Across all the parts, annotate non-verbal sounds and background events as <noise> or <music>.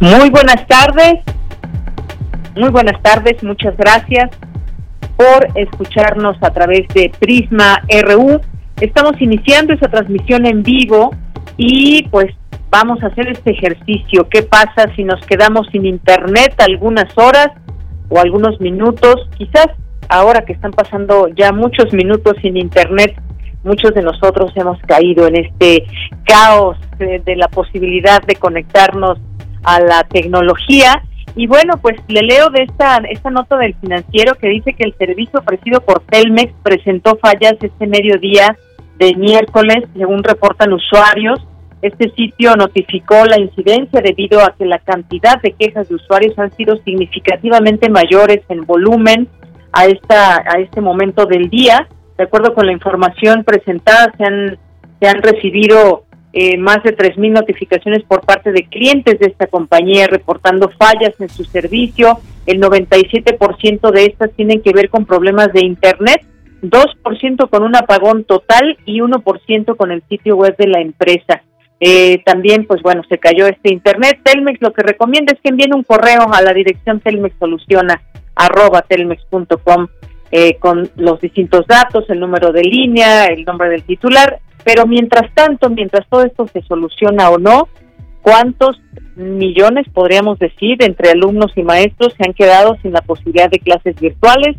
Muy buenas tardes. Muy buenas tardes. Muchas gracias por escucharnos a través de Prisma RU. Estamos iniciando esa transmisión en vivo y pues vamos a hacer este ejercicio. ¿Qué pasa si nos quedamos sin internet algunas horas o algunos minutos? Quizás ahora que están pasando ya muchos minutos sin internet, muchos de nosotros hemos caído en este caos de, de la posibilidad de conectarnos a la tecnología. Y bueno, pues le leo de esta, esta nota del financiero que dice que el servicio ofrecido por Telmex presentó fallas este mediodía de miércoles, según reportan usuarios. Este sitio notificó la incidencia debido a que la cantidad de quejas de usuarios han sido significativamente mayores en volumen a esta a este momento del día. De acuerdo con la información presentada, se han se han recibido eh, más de 3.000 notificaciones por parte de clientes de esta compañía reportando fallas en su servicio. El 97% de estas tienen que ver con problemas de Internet, 2% con un apagón total y 1% con el sitio web de la empresa. Eh, también, pues bueno, se cayó este Internet. Telmex lo que recomienda es que envíen un correo a la dirección telmexsoluciona arroba telmex.com eh, con los distintos datos, el número de línea, el nombre del titular pero mientras tanto, mientras todo esto se soluciona o no, ¿cuántos millones, podríamos decir, entre alumnos y maestros se han quedado sin la posibilidad de clases virtuales?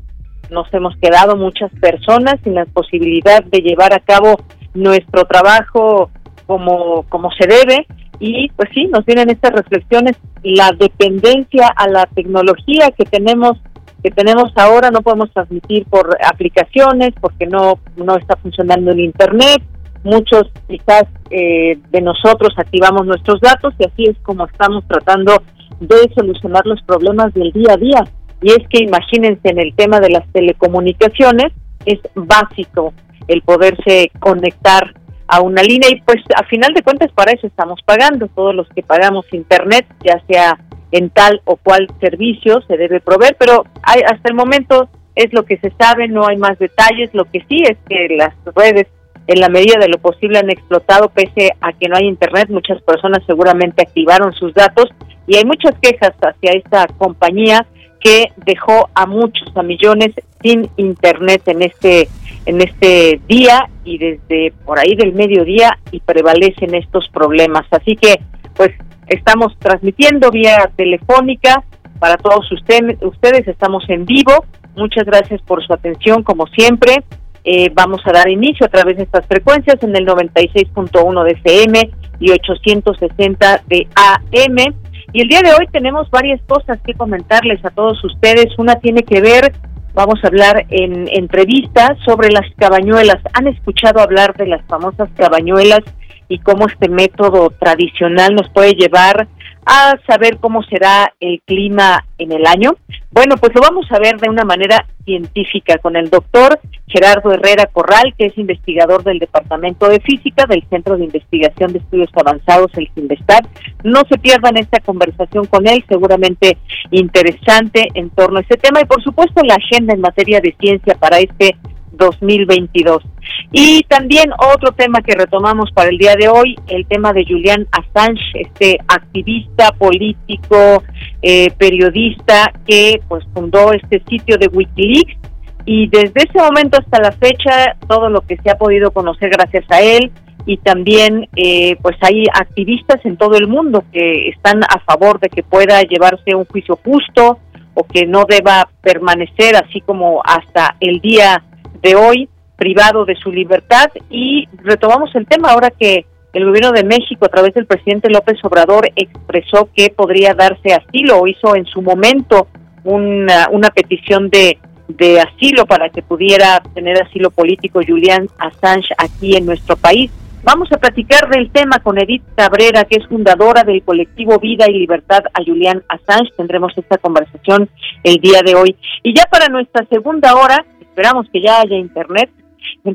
Nos hemos quedado muchas personas sin la posibilidad de llevar a cabo nuestro trabajo como, como se debe. Y pues sí, nos vienen estas reflexiones, la dependencia a la tecnología que tenemos que tenemos ahora no podemos transmitir por aplicaciones porque no no está funcionando el internet muchos quizás eh, de nosotros activamos nuestros datos y así es como estamos tratando de solucionar los problemas del día a día. Y es que imagínense en el tema de las telecomunicaciones, es básico el poderse conectar a una línea y pues a final de cuentas para eso estamos pagando, todos los que pagamos internet, ya sea en tal o cual servicio se debe proveer, pero hay, hasta el momento es lo que se sabe, no hay más detalles, lo que sí es que las redes en la medida de lo posible han explotado pese a que no hay internet. Muchas personas seguramente activaron sus datos y hay muchas quejas hacia esta compañía que dejó a muchos, a millones sin internet en este en este día y desde por ahí del mediodía y prevalecen estos problemas. Así que pues estamos transmitiendo vía telefónica para todos ustedes, ustedes estamos en vivo. Muchas gracias por su atención como siempre. Eh, vamos a dar inicio a través de estas frecuencias en el 96.1 de FM y 860 de AM. Y el día de hoy tenemos varias cosas que comentarles a todos ustedes. Una tiene que ver, vamos a hablar en entrevistas sobre las cabañuelas. ¿Han escuchado hablar de las famosas cabañuelas y cómo este método tradicional nos puede llevar a saber cómo será el clima en el año? Bueno, pues lo vamos a ver de una manera científica con el doctor Gerardo Herrera Corral, que es investigador del Departamento de Física del Centro de Investigación de Estudios Avanzados, el CINVESTAD. No se pierdan esta conversación con él, seguramente interesante en torno a este tema y por supuesto la agenda en materia de ciencia para este 2022. Y también otro tema que retomamos para el día de hoy, el tema de Julian Assange, este activista político, eh, periodista que pues fundó este sitio de WikiLeaks y desde ese momento hasta la fecha todo lo que se ha podido conocer gracias a él y también eh, pues hay activistas en todo el mundo que están a favor de que pueda llevarse un juicio justo o que no deba permanecer así como hasta el día de hoy privado de su libertad y retomamos el tema ahora que el gobierno de México a través del presidente López Obrador expresó que podría darse asilo o hizo en su momento una, una petición de, de asilo para que pudiera tener asilo político Julian Assange aquí en nuestro país. Vamos a platicar del tema con Edith Cabrera, que es fundadora del colectivo Vida y Libertad a Julian Assange. Tendremos esta conversación el día de hoy. Y ya para nuestra segunda hora, esperamos que ya haya internet,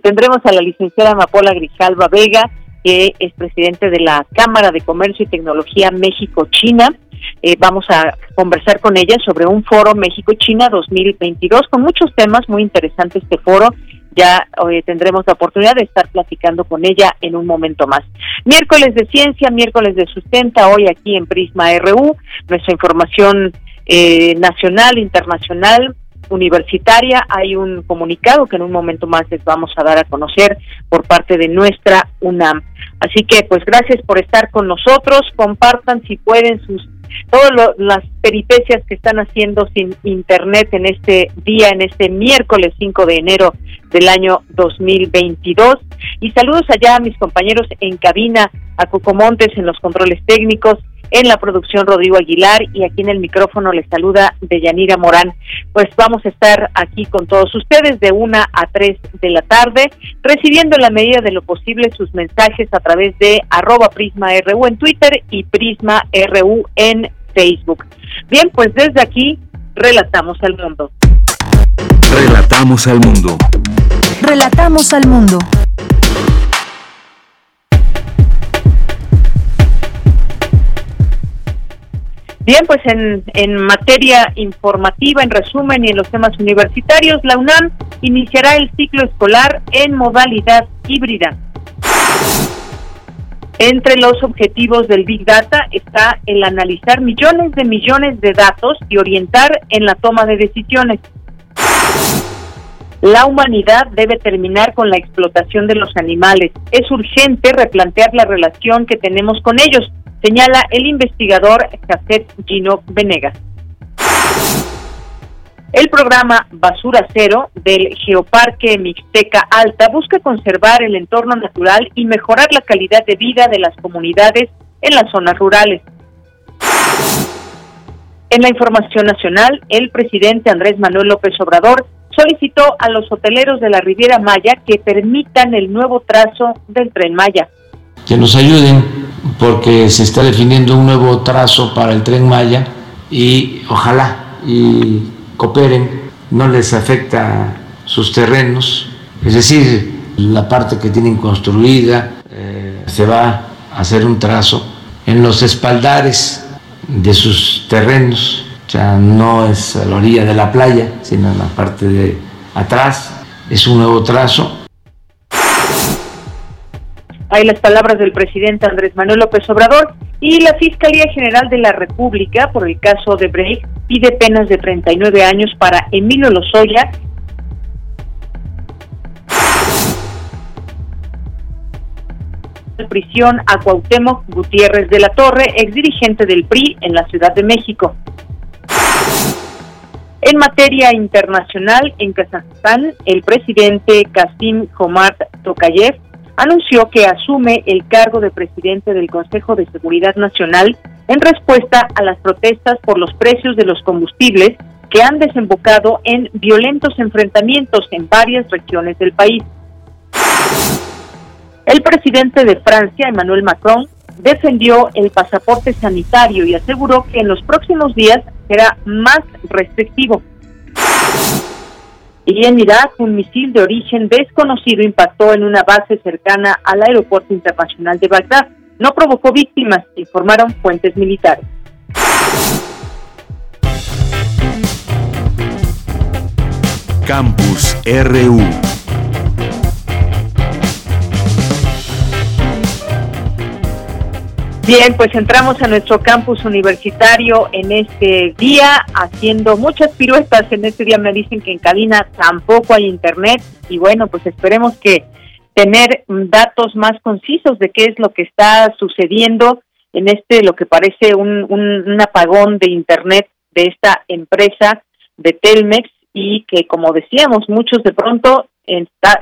tendremos a la licenciada Amapola Grijalva Vega, que es presidente de la Cámara de Comercio y Tecnología México-China. Eh, vamos a conversar con ella sobre un foro México-China 2022 con muchos temas muy interesantes este foro ya hoy tendremos la oportunidad de estar platicando con ella en un momento más. Miércoles de ciencia, miércoles de sustenta, hoy aquí en Prisma RU, nuestra información eh, nacional, internacional, universitaria. Hay un comunicado que en un momento más les vamos a dar a conocer por parte de nuestra UNAM. Así que pues gracias por estar con nosotros, compartan si pueden sus todas las peripecias que están haciendo sin internet en este día, en este miércoles 5 de enero del año 2022. Y saludos allá a mis compañeros en cabina, a Montes en los controles técnicos, en la producción Rodrigo Aguilar y aquí en el micrófono les saluda Deyanira Morán. Pues vamos a estar aquí con todos ustedes de una a tres de la tarde, recibiendo en la medida de lo posible sus mensajes a través de arroba Prisma RU en Twitter y Prisma RU en Facebook. Bien, pues desde aquí relatamos al mundo. Relatamos al mundo. Relatamos al mundo. Bien, pues en, en materia informativa, en resumen y en los temas universitarios, la UNAM iniciará el ciclo escolar en modalidad híbrida. Entre los objetivos del Big Data está el analizar millones de millones de datos y orientar en la toma de decisiones. La humanidad debe terminar con la explotación de los animales. Es urgente replantear la relación que tenemos con ellos señala el investigador Jafet Gino Venegas. El programa Basura Cero del Geoparque Mixteca Alta busca conservar el entorno natural y mejorar la calidad de vida de las comunidades en las zonas rurales. En la información nacional, el presidente Andrés Manuel López Obrador solicitó a los hoteleros de la Riviera Maya que permitan el nuevo trazo del tren Maya. Que nos ayuden porque se está definiendo un nuevo trazo para el tren Maya y ojalá y cooperen, no les afecta sus terrenos, es decir, la parte que tienen construida, eh, se va a hacer un trazo en los espaldares de sus terrenos, o sea, no es a la orilla de la playa, sino en la parte de atrás, es un nuevo trazo hay las palabras del presidente Andrés Manuel López Obrador y la Fiscalía General de la República por el caso de Break pide penas de 39 años para Emilio Lozoya prisión a Cuauhtémoc Gutiérrez de la Torre, exdirigente del PRI en la Ciudad de México. En materia internacional, en Kazajstán, el presidente Kasim Jomart Tokayev anunció que asume el cargo de presidente del Consejo de Seguridad Nacional en respuesta a las protestas por los precios de los combustibles que han desembocado en violentos enfrentamientos en varias regiones del país. El presidente de Francia, Emmanuel Macron, defendió el pasaporte sanitario y aseguró que en los próximos días será más restrictivo. Y en Irak, un misil de origen desconocido impactó en una base cercana al aeropuerto internacional de Bagdad. No provocó víctimas, informaron fuentes militares. Campus RU Bien, pues entramos a nuestro campus universitario en este día haciendo muchas piruetas. En este día. Me dicen que en cabina tampoco hay internet. Y bueno, pues esperemos que tener datos más concisos de qué es lo que está sucediendo en este, lo que parece un, un, apagón de internet de esta empresa de Telmex. Y que como decíamos, muchos de pronto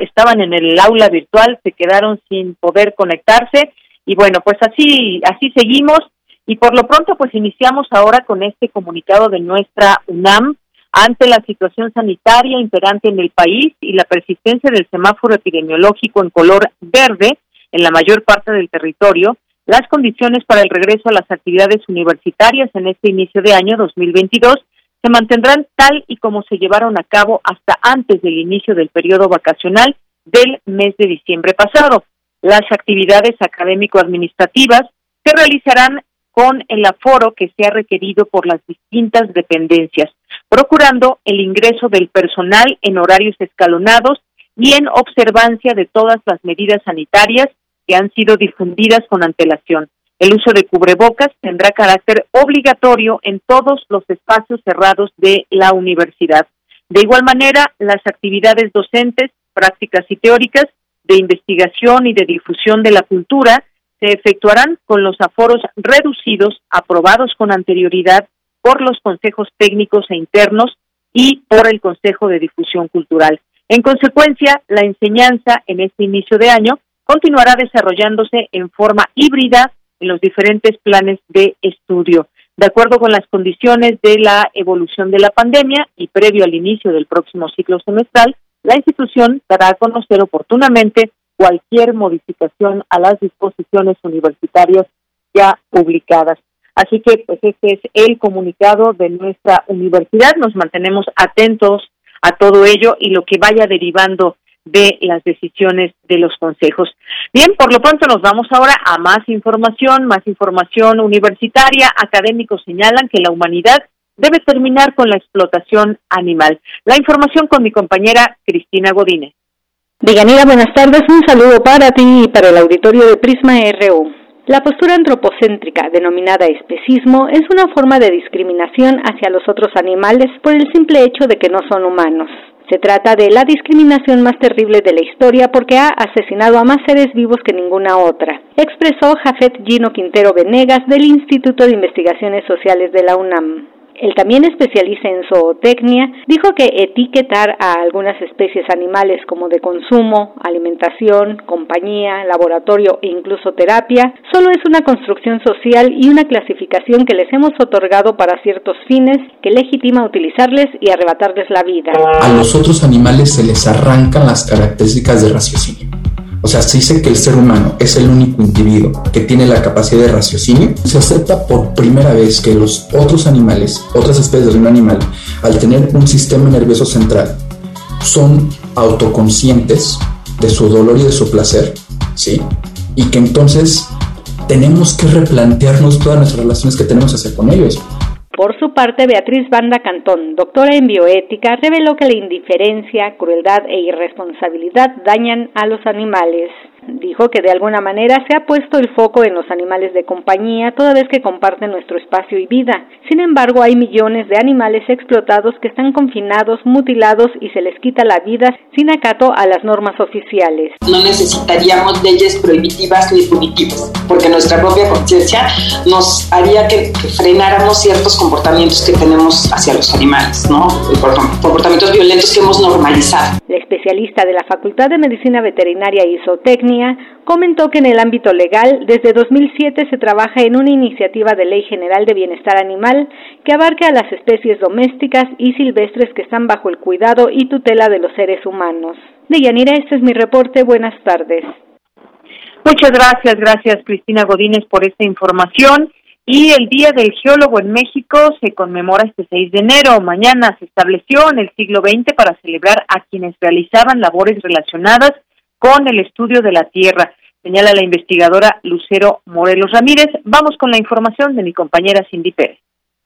estaban en el aula virtual, se quedaron sin poder conectarse y bueno, pues así, así seguimos Y por lo pronto, pues iniciamos ahora con este comunicado de nuestra UNAM ante la situación sanitaria imperante en el país y la persistencia del semáforo epidemiológico en color verde en la mayor parte del territorio, las condiciones para el regreso a las actividades universitarias en este inicio de año 2022 se mantendrán tal y como se llevaron a cabo hasta antes del inicio del periodo vacacional del mes de diciembre pasado. Las actividades académico-administrativas se realizarán con el aforo que se ha requerido por las distintas dependencias, procurando el ingreso del personal en horarios escalonados y en observancia de todas las medidas sanitarias que han sido difundidas con antelación. El uso de cubrebocas tendrá carácter obligatorio en todos los espacios cerrados de la universidad. De igual manera, las actividades docentes, prácticas y teóricas de investigación y de difusión de la cultura se efectuarán con los aforos reducidos aprobados con anterioridad por los consejos técnicos e internos y por el Consejo de Difusión Cultural. En consecuencia, la enseñanza en este inicio de año continuará desarrollándose en forma híbrida en los diferentes planes de estudio. De acuerdo con las condiciones de la evolución de la pandemia y previo al inicio del próximo ciclo semestral, la institución dará a conocer oportunamente cualquier modificación a las disposiciones universitarias ya publicadas. Así que, pues, este es el comunicado de nuestra universidad. Nos mantenemos atentos a todo ello y lo que vaya derivando de las decisiones de los consejos. Bien, por lo pronto nos vamos ahora a más información, más información universitaria. Académicos señalan que la humanidad debe terminar con la explotación animal. La información con mi compañera Cristina Godínez. Deyanira, buenas tardes. Un saludo para ti y para el auditorio de Prisma RU. La postura antropocéntrica, denominada especismo, es una forma de discriminación hacia los otros animales por el simple hecho de que no son humanos. Se trata de la discriminación más terrible de la historia porque ha asesinado a más seres vivos que ninguna otra, expresó Jafet Gino Quintero Venegas del Instituto de Investigaciones Sociales de la UNAM. El también especialista en zootecnia, dijo que etiquetar a algunas especies animales como de consumo, alimentación, compañía, laboratorio e incluso terapia solo es una construcción social y una clasificación que les hemos otorgado para ciertos fines que legitima utilizarles y arrebatarles la vida. A los otros animales se les arrancan las características de raciocinio o sea, se dice que el ser humano es el único individuo que tiene la capacidad de raciocinio. Se acepta por primera vez que los otros animales, otras especies de un animal, al tener un sistema nervioso central, son autoconscientes de su dolor y de su placer, ¿sí? Y que entonces tenemos que replantearnos todas nuestras relaciones que tenemos hacer con ellos. Por su parte, Beatriz Banda Cantón, doctora en bioética, reveló que la indiferencia, crueldad e irresponsabilidad dañan a los animales. Dijo que de alguna manera se ha puesto el foco en los animales de compañía toda vez que comparten nuestro espacio y vida. Sin embargo, hay millones de animales explotados que están confinados, mutilados y se les quita la vida sin acato a las normas oficiales. No necesitaríamos leyes prohibitivas ni punitivas, porque nuestra propia conciencia nos haría que, frenáramos ciertos comportamientos que tenemos hacia los animales, ¿no? Comportamientos violentos que hemos normalizado. La especialista de la Facultad de Medicina Veterinaria y Zootecnia comentó que en el ámbito legal, desde 2007 se trabaja en una iniciativa de ley general de bienestar animal que abarca a las especies domésticas y silvestres que están bajo el cuidado y tutela de los seres humanos. Deyanira, este es mi reporte. Buenas tardes. Muchas gracias, gracias Cristina Godínez por esta información. Y el Día del Geólogo en México se conmemora este 6 de enero. Mañana se estableció en el siglo XX para celebrar a quienes realizaban labores relacionadas con el estudio de la Tierra, señala la investigadora Lucero Morelos Ramírez. Vamos con la información de mi compañera Cindy Pérez.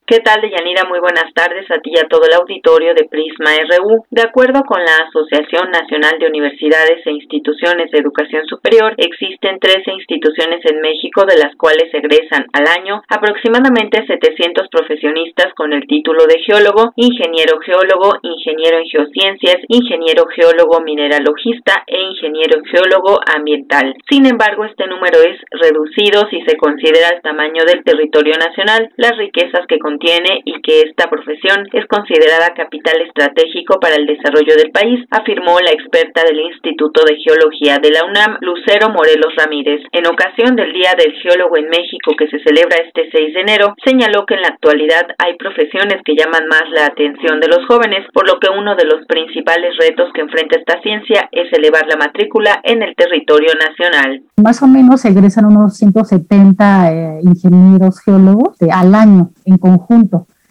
¿Qué tal, Deyanira? Muy buenas tardes a ti y a todo el auditorio de Prisma RU. De acuerdo con la Asociación Nacional de Universidades e Instituciones de Educación Superior, existen 13 instituciones en México de las cuales egresan al año aproximadamente 700 profesionistas con el título de geólogo, ingeniero geólogo, ingeniero en geociencias, ingeniero geólogo mineralogista e ingeniero geólogo ambiental. Sin embargo, este número es reducido si se considera el tamaño del territorio nacional, las riquezas que contiene contiene y que esta profesión es considerada capital estratégico para el desarrollo del país, afirmó la experta del Instituto de Geología de la UNAM, Lucero Morelos Ramírez. En ocasión del Día del Geólogo en México que se celebra este 6 de enero, señaló que en la actualidad hay profesiones que llaman más la atención de los jóvenes, por lo que uno de los principales retos que enfrenta esta ciencia es elevar la matrícula en el territorio nacional. Más o menos egresan unos 170 eh, ingenieros geólogos al año en conjunto.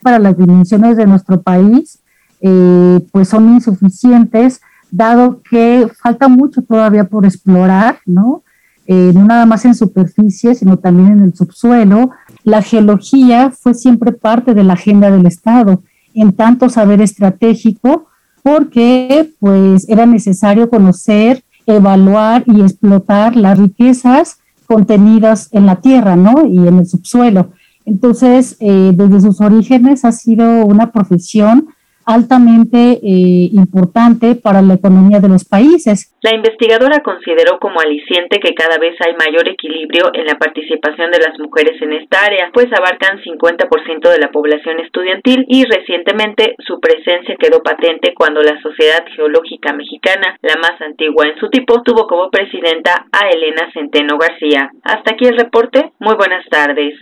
Para las dimensiones de nuestro país, eh, pues son insuficientes, dado que falta mucho todavía por explorar, ¿no? Eh, no nada más en superficie, sino también en el subsuelo. La geología fue siempre parte de la agenda del Estado, en tanto saber estratégico, porque pues era necesario conocer, evaluar y explotar las riquezas contenidas en la tierra, ¿no? Y en el subsuelo. Entonces, eh, desde sus orígenes ha sido una profesión altamente eh, importante para la economía de los países. La investigadora consideró como aliciente que cada vez hay mayor equilibrio en la participación de las mujeres en esta área, pues abarcan 50% de la población estudiantil y recientemente su presencia quedó patente cuando la Sociedad Geológica Mexicana, la más antigua en su tipo, tuvo como presidenta a Elena Centeno García. Hasta aquí el reporte. Muy buenas tardes.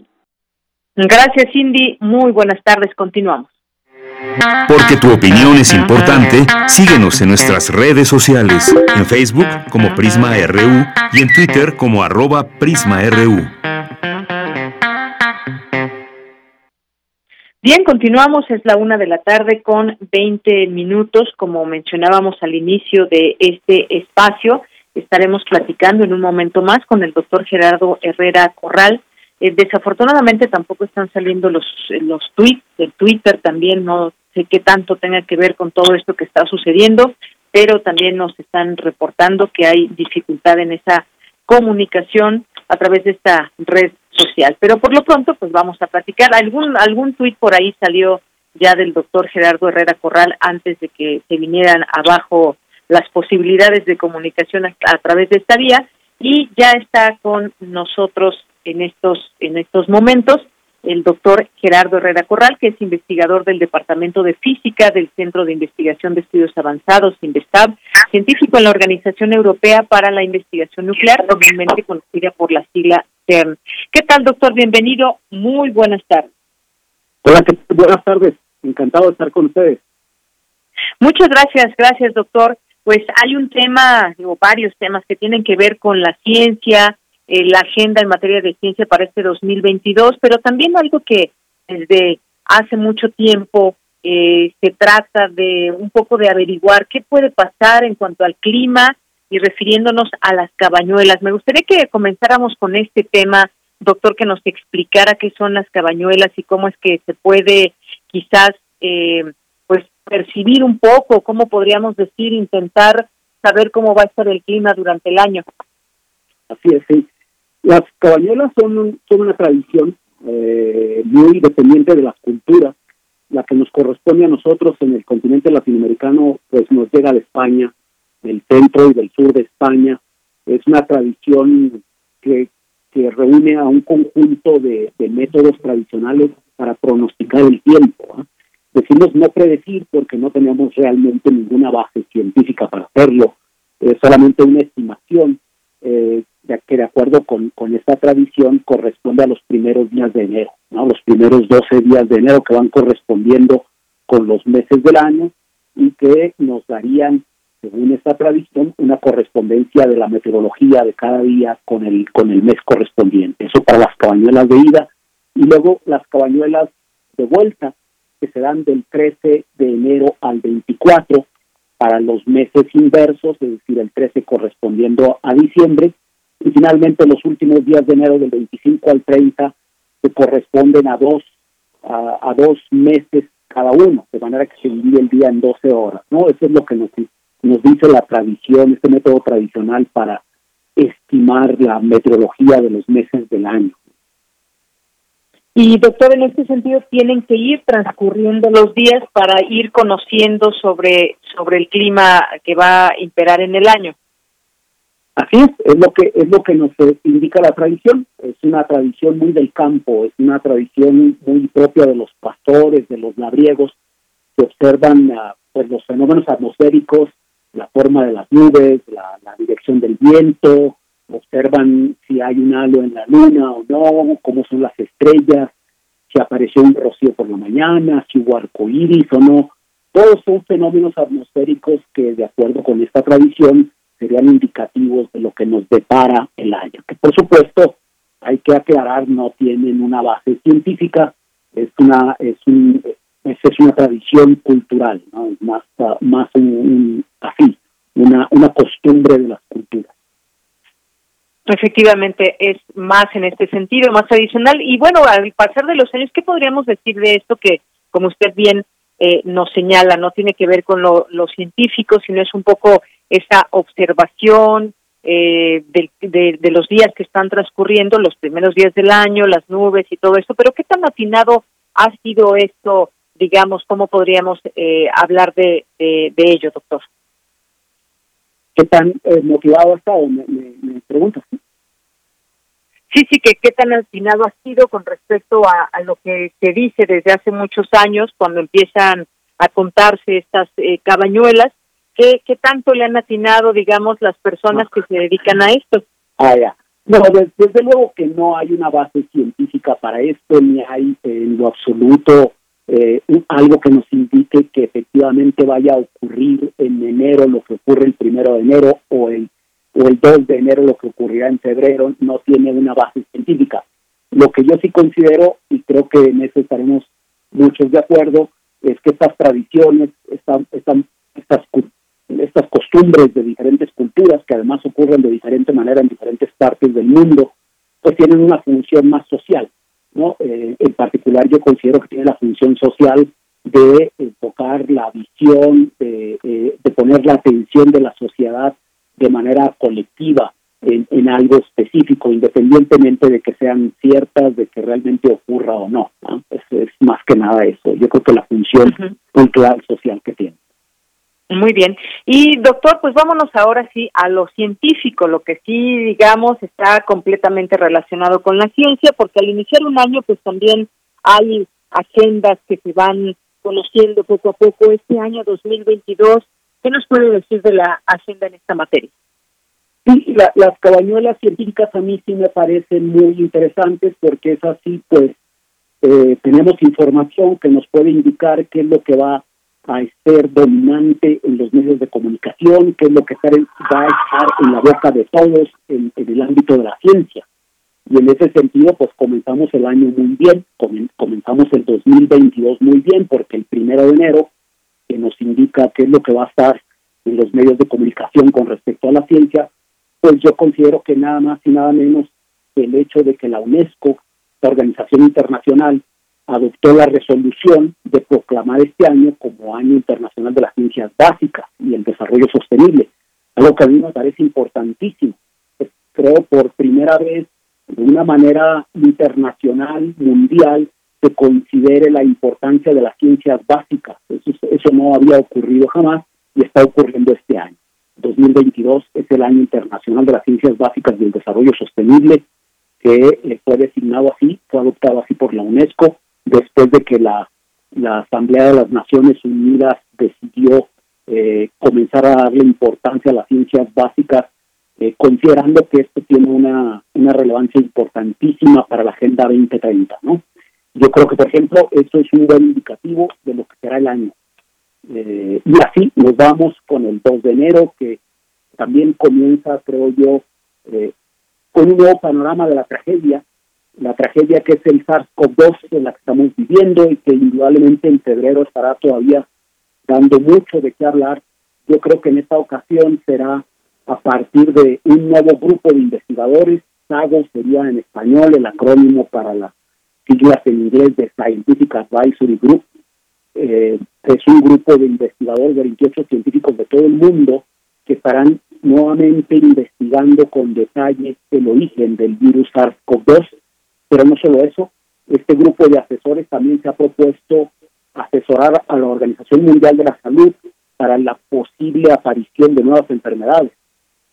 Gracias, Cindy. Muy buenas tardes. Continuamos. Porque tu opinión es importante, síguenos en nuestras redes sociales, en Facebook como Prisma RU y en Twitter como arroba PrismaRU. Bien, continuamos, es la una de la tarde con 20 minutos, como mencionábamos al inicio de este espacio, estaremos platicando en un momento más con el doctor Gerardo Herrera Corral, eh, desafortunadamente tampoco están saliendo los, los tweets, el Twitter también no sé qué tanto tenga que ver con todo esto que está sucediendo, pero también nos están reportando que hay dificultad en esa comunicación a través de esta red social. Pero por lo pronto, pues vamos a platicar. Algún algún tuit por ahí salió ya del doctor Gerardo Herrera Corral antes de que se vinieran abajo las posibilidades de comunicación a, a través de esta vía y ya está con nosotros en estos, en estos momentos el doctor Gerardo Herrera Corral, que es investigador del Departamento de Física del Centro de Investigación de Estudios Avanzados, INVESTAB, científico en la Organización Europea para la Investigación Nuclear, comúnmente conocida por la sigla CERN. ¿Qué tal, doctor? Bienvenido. Muy buenas tardes. Hola, buenas tardes. Encantado de estar con ustedes. Muchas gracias, gracias, doctor. Pues hay un tema, o varios temas que tienen que ver con la ciencia, eh, la agenda en materia de ciencia para este 2022, pero también algo que desde hace mucho tiempo eh, se trata de un poco de averiguar qué puede pasar en cuanto al clima y refiriéndonos a las cabañuelas. Me gustaría que comenzáramos con este tema, doctor, que nos explicara qué son las cabañuelas y cómo es que se puede quizás eh, pues percibir un poco, cómo podríamos decir, intentar saber cómo va a estar el clima durante el año. Así es, sí. Las cabañuelas son, son una tradición eh, muy dependiente de las culturas. La que nos corresponde a nosotros en el continente latinoamericano, pues nos llega de España, del centro y del sur de España. Es una tradición que, que reúne a un conjunto de, métodos tradicionales para pronosticar el tiempo. Decimos no predecir porque no tenemos realmente ninguna base científica para hacerlo, es solamente una estimación eh, que de acuerdo con, con esta tradición corresponde a los primeros días de enero, ¿no? los primeros 12 días de enero que van correspondiendo con los meses del año y que nos darían, según esta tradición, una correspondencia de la meteorología de cada día con el, con el mes correspondiente. Eso para las cabañuelas de ida y luego las cabañuelas de vuelta que se dan del 13 de enero al 24 para los meses inversos, es decir, el 13 correspondiendo a diciembre y finalmente los últimos días de enero del 25 al 30 se corresponden a dos a, dos meses cada uno, de manera que se divide el día en 12 horas, ¿no? Eso es lo que nos, nos dice la tradición, este método tradicional para estimar la meteorología de los meses del año. Y doctor, en este sentido tienen que ir transcurriendo los días para ir conociendo sobre sobre el clima que va a imperar en el año. Así es, es lo que es lo que nos indica la tradición. Es una tradición muy del campo, es una tradición muy propia de los pastores, de los labriegos, que observan pues los fenómenos atmosféricos, la forma de las nubes, la, dirección del viento, observan si hay un halo en la luna o no, cómo son las estrellas, si apareció un rocío por la mañana, si hubo arcoíris o no. Todos son fenómenos atmosféricos que, de acuerdo con esta tradición, serían indicativos de lo que nos depara el año, que por supuesto hay que aclarar no tienen una base científica, es una es un es una tradición cultural, ¿no? más más un, así, una una costumbre de las culturas. Efectivamente, es más en este sentido, más tradicional. Y bueno, al pasar de los años, ¿qué podríamos decir de esto que, como usted bien eh, nos señala, no tiene que ver con lo, lo científico, sino es un poco esa observación eh, de, de, los días que están transcurriendo, los primeros días del año, las nubes y todo esto, pero ¿qué tan afinado ha sido esto, digamos, cómo podríamos eh, hablar de, de, ello, doctor? ¿Qué tan eh, motivado ha estado? Me, me, preguntas. Sí, sí, que qué tan afinado ha sido con respecto a, a, lo que se dice desde hace muchos años, cuando empiezan a contarse estas cabañuelas, ¿Qué, ¿Qué tanto le han atinado, digamos, las personas que se dedican a esto? Ah, ya. No, desde, luego que no hay una base científica para esto, ni hay en lo absoluto eh, algo que nos indique que efectivamente vaya a ocurrir en enero lo que ocurre el primero de enero o el, o el 2 de enero lo que ocurrirá en febrero, no tiene una base científica. Lo que yo sí considero, y creo que en eso estaremos muchos de acuerdo, es que estas tradiciones, estas estas costumbres de diferentes culturas que además ocurren de diferente manera en diferentes partes del mundo, pues tienen una función más social, ¿no? Eh, en particular yo considero que tiene la función social de enfocar la visión, de, eh, de poner la atención de la sociedad de manera colectiva en, en, algo específico, independientemente de que sean ciertas, de que realmente ocurra o no. Es, es, más que nada eso. Yo creo que la función cultural social que tiene. Muy bien. Y doctor, pues vámonos ahora sí a lo científico, lo que sí, digamos, está completamente relacionado con la ciencia, porque al iniciar un año, pues también hay agendas que se van conociendo poco a poco. Este año 2022, ¿qué nos puede decir de la agenda en esta materia? Sí, las cabañuelas científicas a mí sí me parecen muy interesantes porque es así, pues eh, tenemos información que nos puede indicar qué es lo que va a ser dominante en los medios de comunicación, que es lo que va a estar en la boca de todos en, el ámbito de la ciencia. Y en ese sentido, pues comenzamos el año muy bien, comenzamos el 2022 muy bien, porque el primero de enero, que nos indica qué es lo que va a estar en los medios de comunicación con respecto a la ciencia, pues yo considero que nada más y nada menos el hecho de que la UNESCO, la organización internacional, adoptó la resolución de proclamar este año como Año Internacional de las Ciencias Básicas y el Desarrollo Sostenible, algo que a mí me parece importantísimo. Creo por primera vez, de una manera internacional, mundial, se considere la importancia de las ciencias básicas. Eso, no había ocurrido jamás y está ocurriendo este año. 2022 es el Año Internacional de las Ciencias Básicas y el Desarrollo Sostenible, que eh, fue designado así, fue adoptado así por la UNESCO después de que la, la Asamblea de las Naciones Unidas decidió eh, comenzar a darle importancia a las ciencias básicas, eh, considerando que esto tiene una, una relevancia importantísima para la Agenda 2030. ¿no? Yo creo que, por ejemplo, esto es un buen indicativo de lo que será el año. Eh, y así nos vamos con el 2 de enero, que también comienza, creo yo, con un nuevo panorama de la tragedia la tragedia que es el SARS-CoV-2 en la que estamos viviendo y que indudablemente en febrero estará todavía dando mucho de qué hablar. Yo creo que en esta ocasión será a partir de un nuevo grupo de investigadores, SAGO sería en español el acrónimo para las siglas en inglés de Scientific Advisory Group. Eh, es un grupo de investigadores de 28 científicos de todo el mundo que estarán nuevamente investigando con detalle el origen del virus SARS-CoV-2 pero no solo eso, este grupo de asesores también se ha propuesto asesorar a la Organización Mundial de la Salud para la posible aparición de nuevas enfermedades.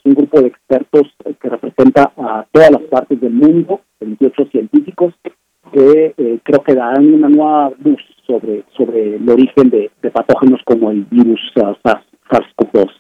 un grupo de expertos que representa a todas las partes del mundo, 28 científicos, que eh, creo que darán una nueva luz sobre, sobre el origen de, patógenos como el virus SARS-CoV-2.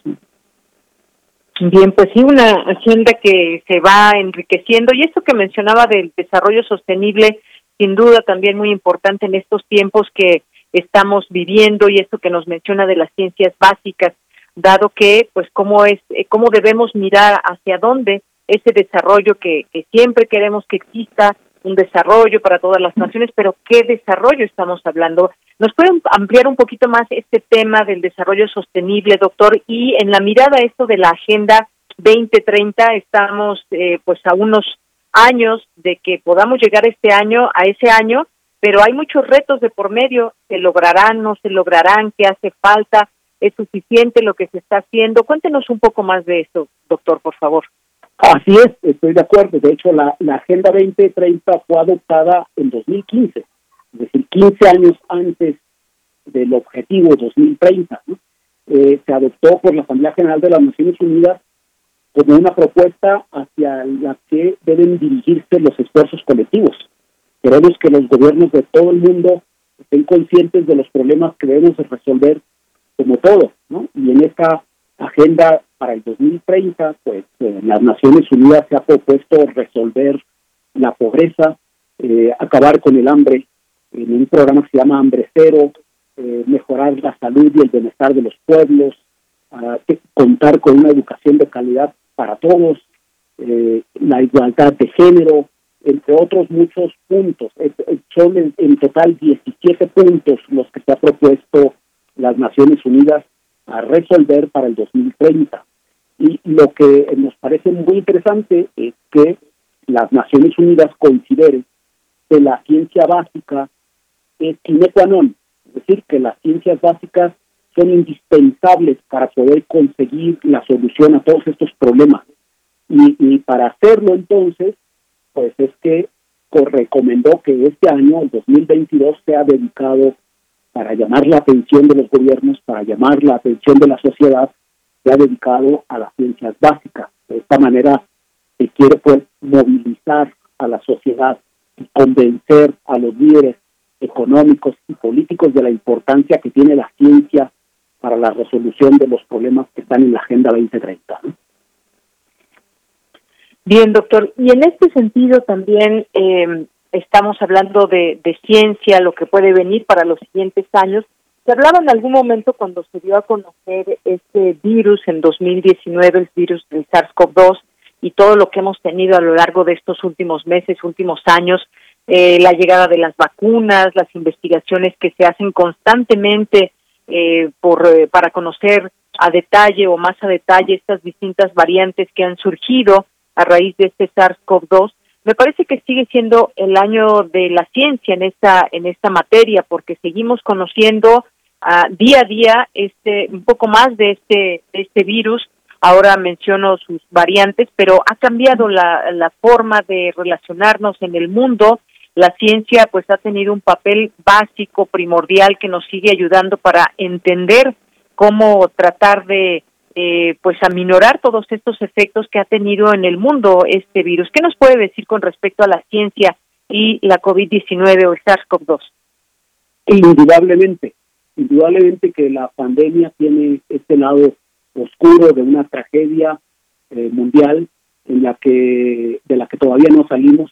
Bien, pues sí, una agenda que se va enriqueciendo. Y esto que mencionaba del desarrollo sostenible, sin duda también muy importante en estos tiempos que estamos viviendo y esto que nos menciona de las ciencias básicas, dado que, pues, cómo es, eh, cómo debemos mirar hacia dónde ese desarrollo que, que siempre queremos que exista, un desarrollo para todas las naciones, pero ¿qué desarrollo estamos hablando? ¿Nos pueden ampliar un poquito más este tema del desarrollo sostenible, doctor? Y en la mirada esto de la Agenda 2030, estamos eh, pues a unos años de que podamos llegar este año, a ese año, pero hay muchos retos de por medio, ¿se lograrán, no se lograrán, qué hace falta? ¿Es suficiente lo que se está haciendo? Cuéntenos un poco más de eso, doctor, por favor. Así es, estoy de acuerdo. De hecho, la, Agenda 2030 fue adoptada en 2015, es decir, 15 años antes del objetivo 2030. Eh, se adoptó por la Asamblea General de las Naciones Unidas como una propuesta hacia la que deben dirigirse los esfuerzos colectivos. Queremos que los gobiernos de todo el mundo estén conscientes de los problemas que debemos resolver como todo, ¿no? Y en esta agenda para el 2030, pues eh, las Naciones Unidas se ha propuesto resolver la pobreza, eh, acabar con el hambre en un programa que se llama Hambre Cero, eh, mejorar la salud y el bienestar de los pueblos, contar con una educación de calidad para todos, la igualdad de género, entre otros muchos puntos. Son en, en total 17 puntos los que se ha propuesto las Naciones Unidas a resolver para el 2030. Y lo que nos parece muy interesante es que las Naciones Unidas consideren que la ciencia básica es sine qua non, es decir, que las ciencias básicas son indispensables para poder conseguir la solución a todos estos problemas. Y, y para hacerlo entonces, pues es que recomendó que este año, el 2022, sea dedicado para llamar la atención de los gobiernos, para llamar la atención de la sociedad, se ha dedicado a las ciencias básicas. De esta manera se quiere pues, movilizar a la sociedad y convencer a los líderes económicos y políticos de la importancia que tiene la ciencia para la resolución de los problemas que están en la Agenda 2030. Bien, doctor. Y en este sentido también eh, estamos hablando de, ciencia, lo que puede venir para los siguientes años. Se hablaba en algún momento cuando se dio a conocer este virus en 2019, el virus del SARS-CoV-2 y todo lo que hemos tenido a lo largo de estos últimos meses, últimos años, eh, la llegada de las vacunas, las investigaciones que se hacen constantemente eh, por, eh, para conocer a detalle o más a detalle estas distintas variantes que han surgido a raíz de este SARS-CoV-2 me parece que sigue siendo el año de la ciencia en esta en esta materia porque seguimos conociendo uh, día a día este un poco más de este de este virus. Ahora menciono sus variantes pero ha cambiado la, la forma de relacionarnos en el mundo. La ciencia pues ha tenido un papel básico primordial que nos sigue ayudando para entender cómo tratar de eh, pues aminorar todos estos efectos que ha tenido en el mundo este virus. ¿Qué nos puede decir con respecto a la ciencia y la COVID-19 o el SARS-CoV-2? Indudablemente, indudablemente que la pandemia tiene este lado oscuro de una tragedia eh, mundial en la que de la que todavía no salimos,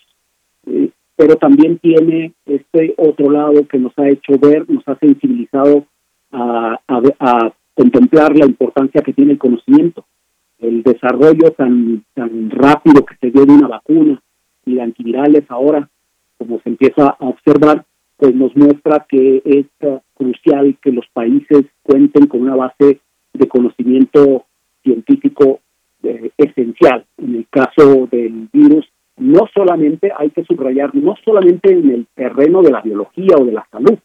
eh, pero también tiene este otro lado que nos ha hecho ver, nos ha sensibilizado a, a, a contemplar la importancia que tiene el conocimiento, el desarrollo tan, tan rápido que se dio de una vacuna y de antivirales ahora, como se empieza a observar, pues nos muestra que es crucial que los países cuenten con una base de conocimiento científico eh, esencial. En el caso del virus, no solamente hay que subrayar, no solamente en el terreno de la biología o de la salud,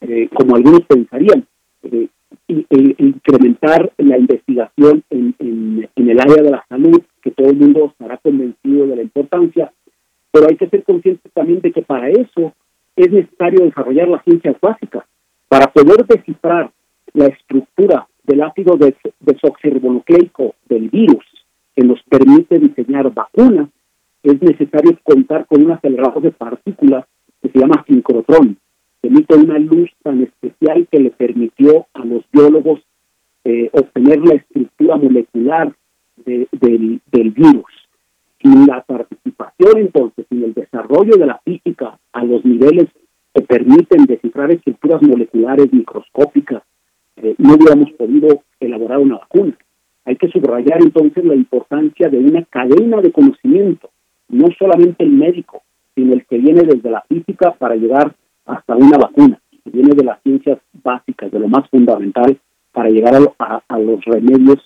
eh, como algunos pensarían, eh, incrementar la investigación en, en, el área de la salud, que todo el mundo estará convencido de la importancia, pero hay que ser conscientes también de que para eso es necesario desarrollar las ciencias básicas, para poder descifrar la estructura del ácido desoxirribonucleico del virus que nos permite diseñar vacunas, es necesario contar con un acelerador de partículas que se llama sincrotrón, emite una luz tan especial que le permitió a los biólogos eh, obtener la estructura molecular del, virus. Sin la participación, entonces, sin el desarrollo de la física a los niveles que permiten descifrar estructuras moleculares microscópicas, eh, no hubiéramos podido elaborar una vacuna. Hay que subrayar entonces la importancia de una cadena de conocimiento, no solamente el médico, sino el que viene desde la física para llegar hasta una vacuna, que viene de las ciencias básicas, de lo más fundamental para llegar a, los remedios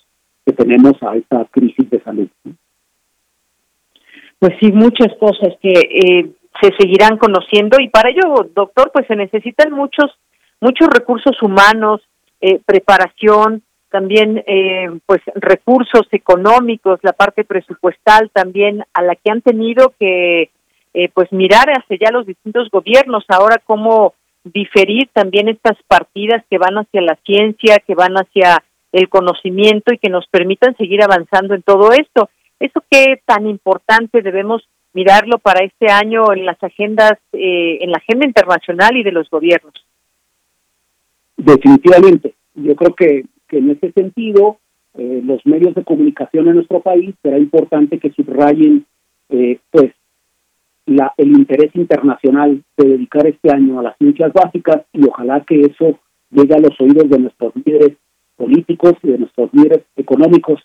que tenemos a esta crisis de salud. Pues sí, muchas cosas que eh, se seguirán conociendo y para ello, doctor, pues se necesitan muchos muchos recursos humanos, eh, preparación, también eh, pues recursos económicos, la parte presupuestal también a la que han tenido que eh, pues mirar hacia ya los distintos gobiernos ahora cómo diferir también estas partidas que van hacia la ciencia, que van hacia el conocimiento y que nos permitan seguir avanzando en todo esto. Eso que tan importante debemos mirarlo para este año en las agendas, eh, en la agenda internacional y de los gobiernos. Definitivamente, yo creo que, que en ese sentido eh, los medios de comunicación en nuestro país será importante que subrayen eh, pues la, el interés internacional de dedicar este año a las ciencias básicas y ojalá que eso llegue a los oídos de nuestros líderes políticos y de nuestros líderes económicos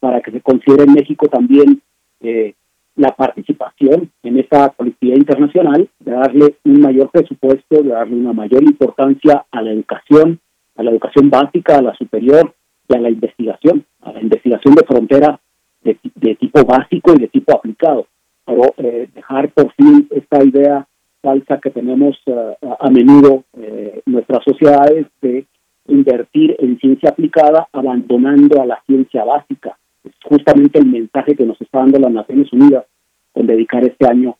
para que se considere en México también eh, la participación en esta colectividad internacional, de darle un mayor presupuesto, de darle una mayor importancia a la educación, a la educación básica, a la superior y a la investigación, a la investigación de frontera de, tipo básico y de tipo aplicado. Pero eh, dejar por fin esta idea falsa que tenemos eh, a menudo eh, nuestras sociedades de invertir en ciencia aplicada abandonando a la ciencia básica justamente el mensaje que nos está dando las Naciones Unidas con dedicar este año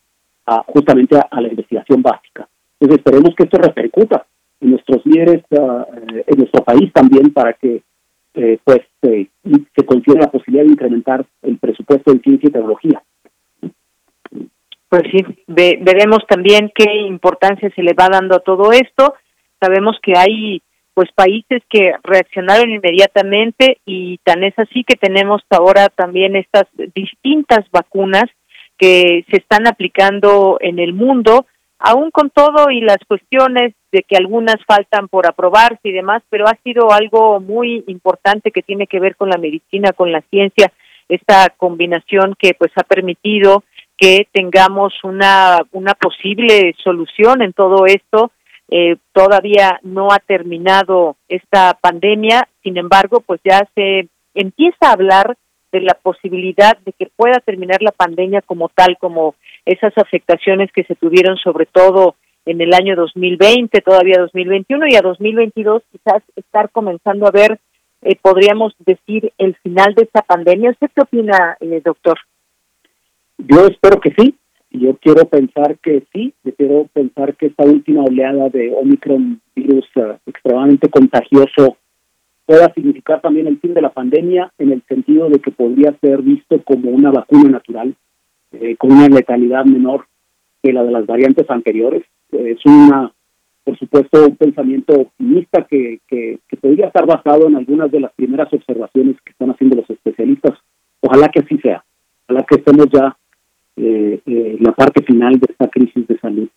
a justamente a, la investigación básica. Entonces esperemos que esto repercuta en nuestros líderes, eh, en nuestro país también, para que eh, pues se considere la posibilidad de incrementar el presupuesto en ciencia y tecnología. Pues sí, veremos también qué importancia se le va dando a todo esto. Sabemos que hay pues países que reaccionaron inmediatamente y tan es así que tenemos ahora también estas distintas vacunas que se están aplicando en el mundo, aún con todo y las cuestiones de que algunas faltan por aprobarse y demás, pero ha sido algo muy importante que tiene que ver con la medicina, con la ciencia, esta combinación que pues ha permitido que tengamos una una posible solución en todo esto eh, todavía no ha terminado esta pandemia, sin embargo, pues ya se empieza a hablar de la posibilidad de que pueda terminar la pandemia como tal, como esas afectaciones que se tuvieron sobre todo en el año 2020, todavía 2021 y a 2022 quizás estar comenzando a ver, eh, podríamos decir, el final de esta pandemia. ¿Usted qué opina, eh, doctor? Yo espero que sí, yo quiero pensar que sí, yo quiero pensar que esta última oleada de Omicron virus eh, extremadamente contagioso pueda significar también el fin de la pandemia en el sentido de que podría ser visto como una vacuna natural eh, con una letalidad menor que la de las variantes anteriores. es una, por supuesto, un pensamiento optimista que, que, que podría estar basado en algunas de las primeras observaciones que están haciendo los especialistas. Ojalá que así sea. Ojalá que estemos ya eh, eh, la parte final de esta crisis de salud.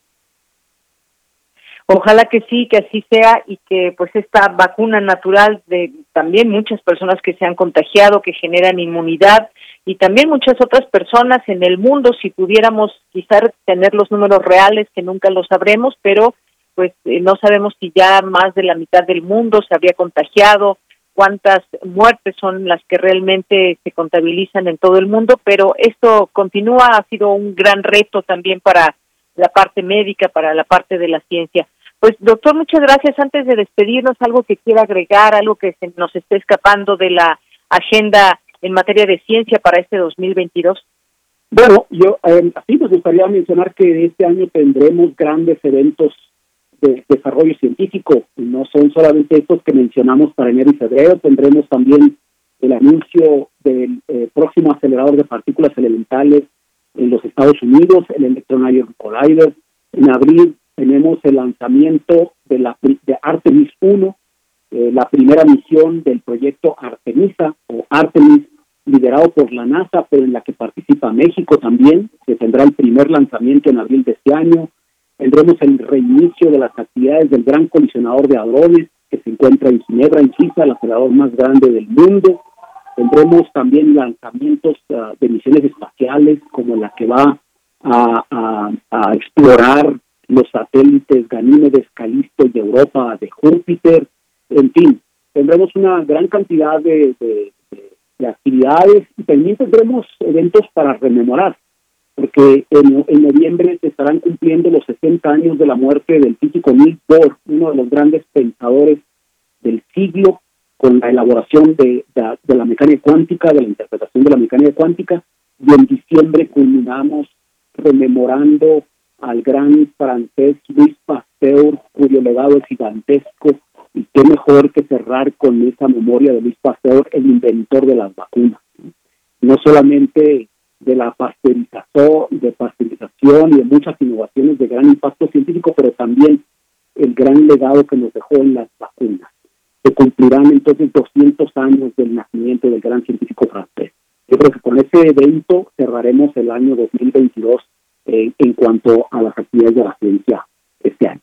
Ojalá que sí, que así sea y que pues esta vacuna natural de también muchas personas que se han contagiado, que generan inmunidad y también muchas otras personas en el mundo, si pudiéramos quizás tener los números reales, que nunca lo sabremos, pero pues eh, no sabemos si ya más de la mitad del mundo se había contagiado, cuántas muertes son las que realmente se contabilizan en todo el mundo, pero esto continúa, ha sido un gran reto también para la parte médica, para la parte de la ciencia. Pues doctor, muchas gracias. Antes de despedirnos, algo que quiera agregar, algo que se nos esté escapando de la agenda en materia de ciencia para este 2022. Bueno, yo eh, así nos gustaría mencionar que este año tendremos grandes eventos de desarrollo científico. No son solamente estos que mencionamos para enero y febrero, tendremos también el anuncio del eh, próximo acelerador de partículas elementales en los Estados Unidos, el Electron Ion Collider. En abril tenemos el lanzamiento de, la, Artemis 1, eh, la primera misión del proyecto Artemisa o Artemis, liderado por la NASA, pero en la que participa México también, que tendrá el primer lanzamiento en abril de este año. Tendremos el reinicio de las actividades del Gran Colisionador de Hadrones, que se encuentra en Ginebra, en Suiza, el acelerador más grande del mundo. Tendremos también lanzamientos ah, de misiones espaciales, como la que va a, explorar los satélites Ganímedes, Calisto y Europa de Júpiter. En fin, tendremos una gran cantidad de, actividades y también tendremos eventos para rememorar, porque en, en, noviembre se estarán cumpliendo los 60 años de la muerte del físico Niels Bohr, uno de los grandes pensadores del siglo, con la elaboración de, de, la mecánica cuántica, de la interpretación de la mecánica cuántica, y en diciembre culminamos rememorando al gran francés Luis Pasteur, cuyo legado es gigantesco, y qué mejor que cerrar con esa memoria de Luis Pasteur, el inventor de las vacunas. No solamente de la pasteurización, de pasteurización y de muchas innovaciones de gran impacto científico, pero también el gran legado que nos dejó en las vacunas. Se cumplirán entonces 200 años del nacimiento del gran científico francés. Yo creo que con ese evento cerraremos el año 2022 eh, en cuanto a las actividades de la ciencia este año.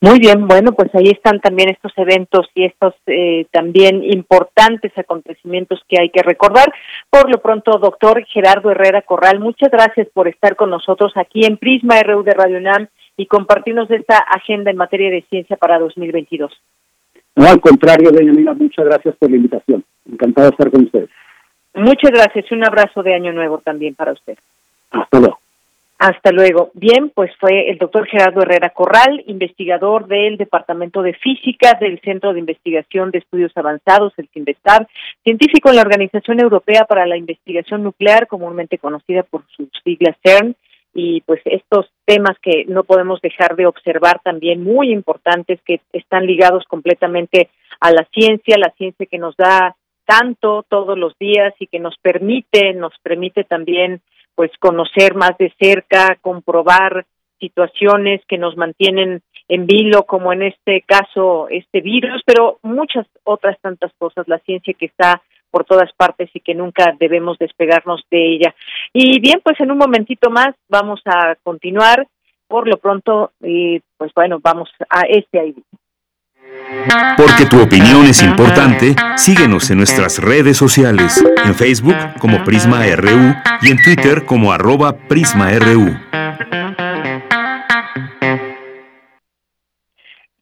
Muy bien, bueno, pues ahí están también estos eventos y estos eh, también importantes acontecimientos que hay que recordar. Por lo pronto, doctor Gerardo Herrera Corral, muchas gracias por estar con nosotros aquí en Prisma RU de Radio UNAM y compartirnos esta agenda en materia de ciencia para 2022. No, al contrario, doña Mila, muchas gracias por la invitación. Encantado de estar con ustedes. Muchas gracias y un abrazo de Año Nuevo también para usted. Hasta luego. Hasta luego. Bien, pues fue el doctor Gerardo Herrera Corral, investigador del Departamento de Física del Centro de Investigación de Estudios Avanzados, el CINVESTAB, científico en la Organización Europea para la Investigación Nuclear, comúnmente conocida por sus siglas CERN, y pues estos temas que no podemos dejar de observar también muy importantes que están ligados completamente a la ciencia, la ciencia que nos da tanto todos los días y que nos permite, nos permite también pues conocer más de cerca, comprobar situaciones que nos mantienen en vilo, como en este caso este virus, pero muchas otras tantas cosas, la ciencia que está por todas partes y que nunca debemos despegarnos de ella. Y bien, pues en un momentito más vamos a continuar. Por lo pronto, y pues bueno, vamos a este ahí. Porque tu opinión es importante, síguenos en nuestras redes sociales, en Facebook como Prisma RU y en Twitter como arroba PrismaRU.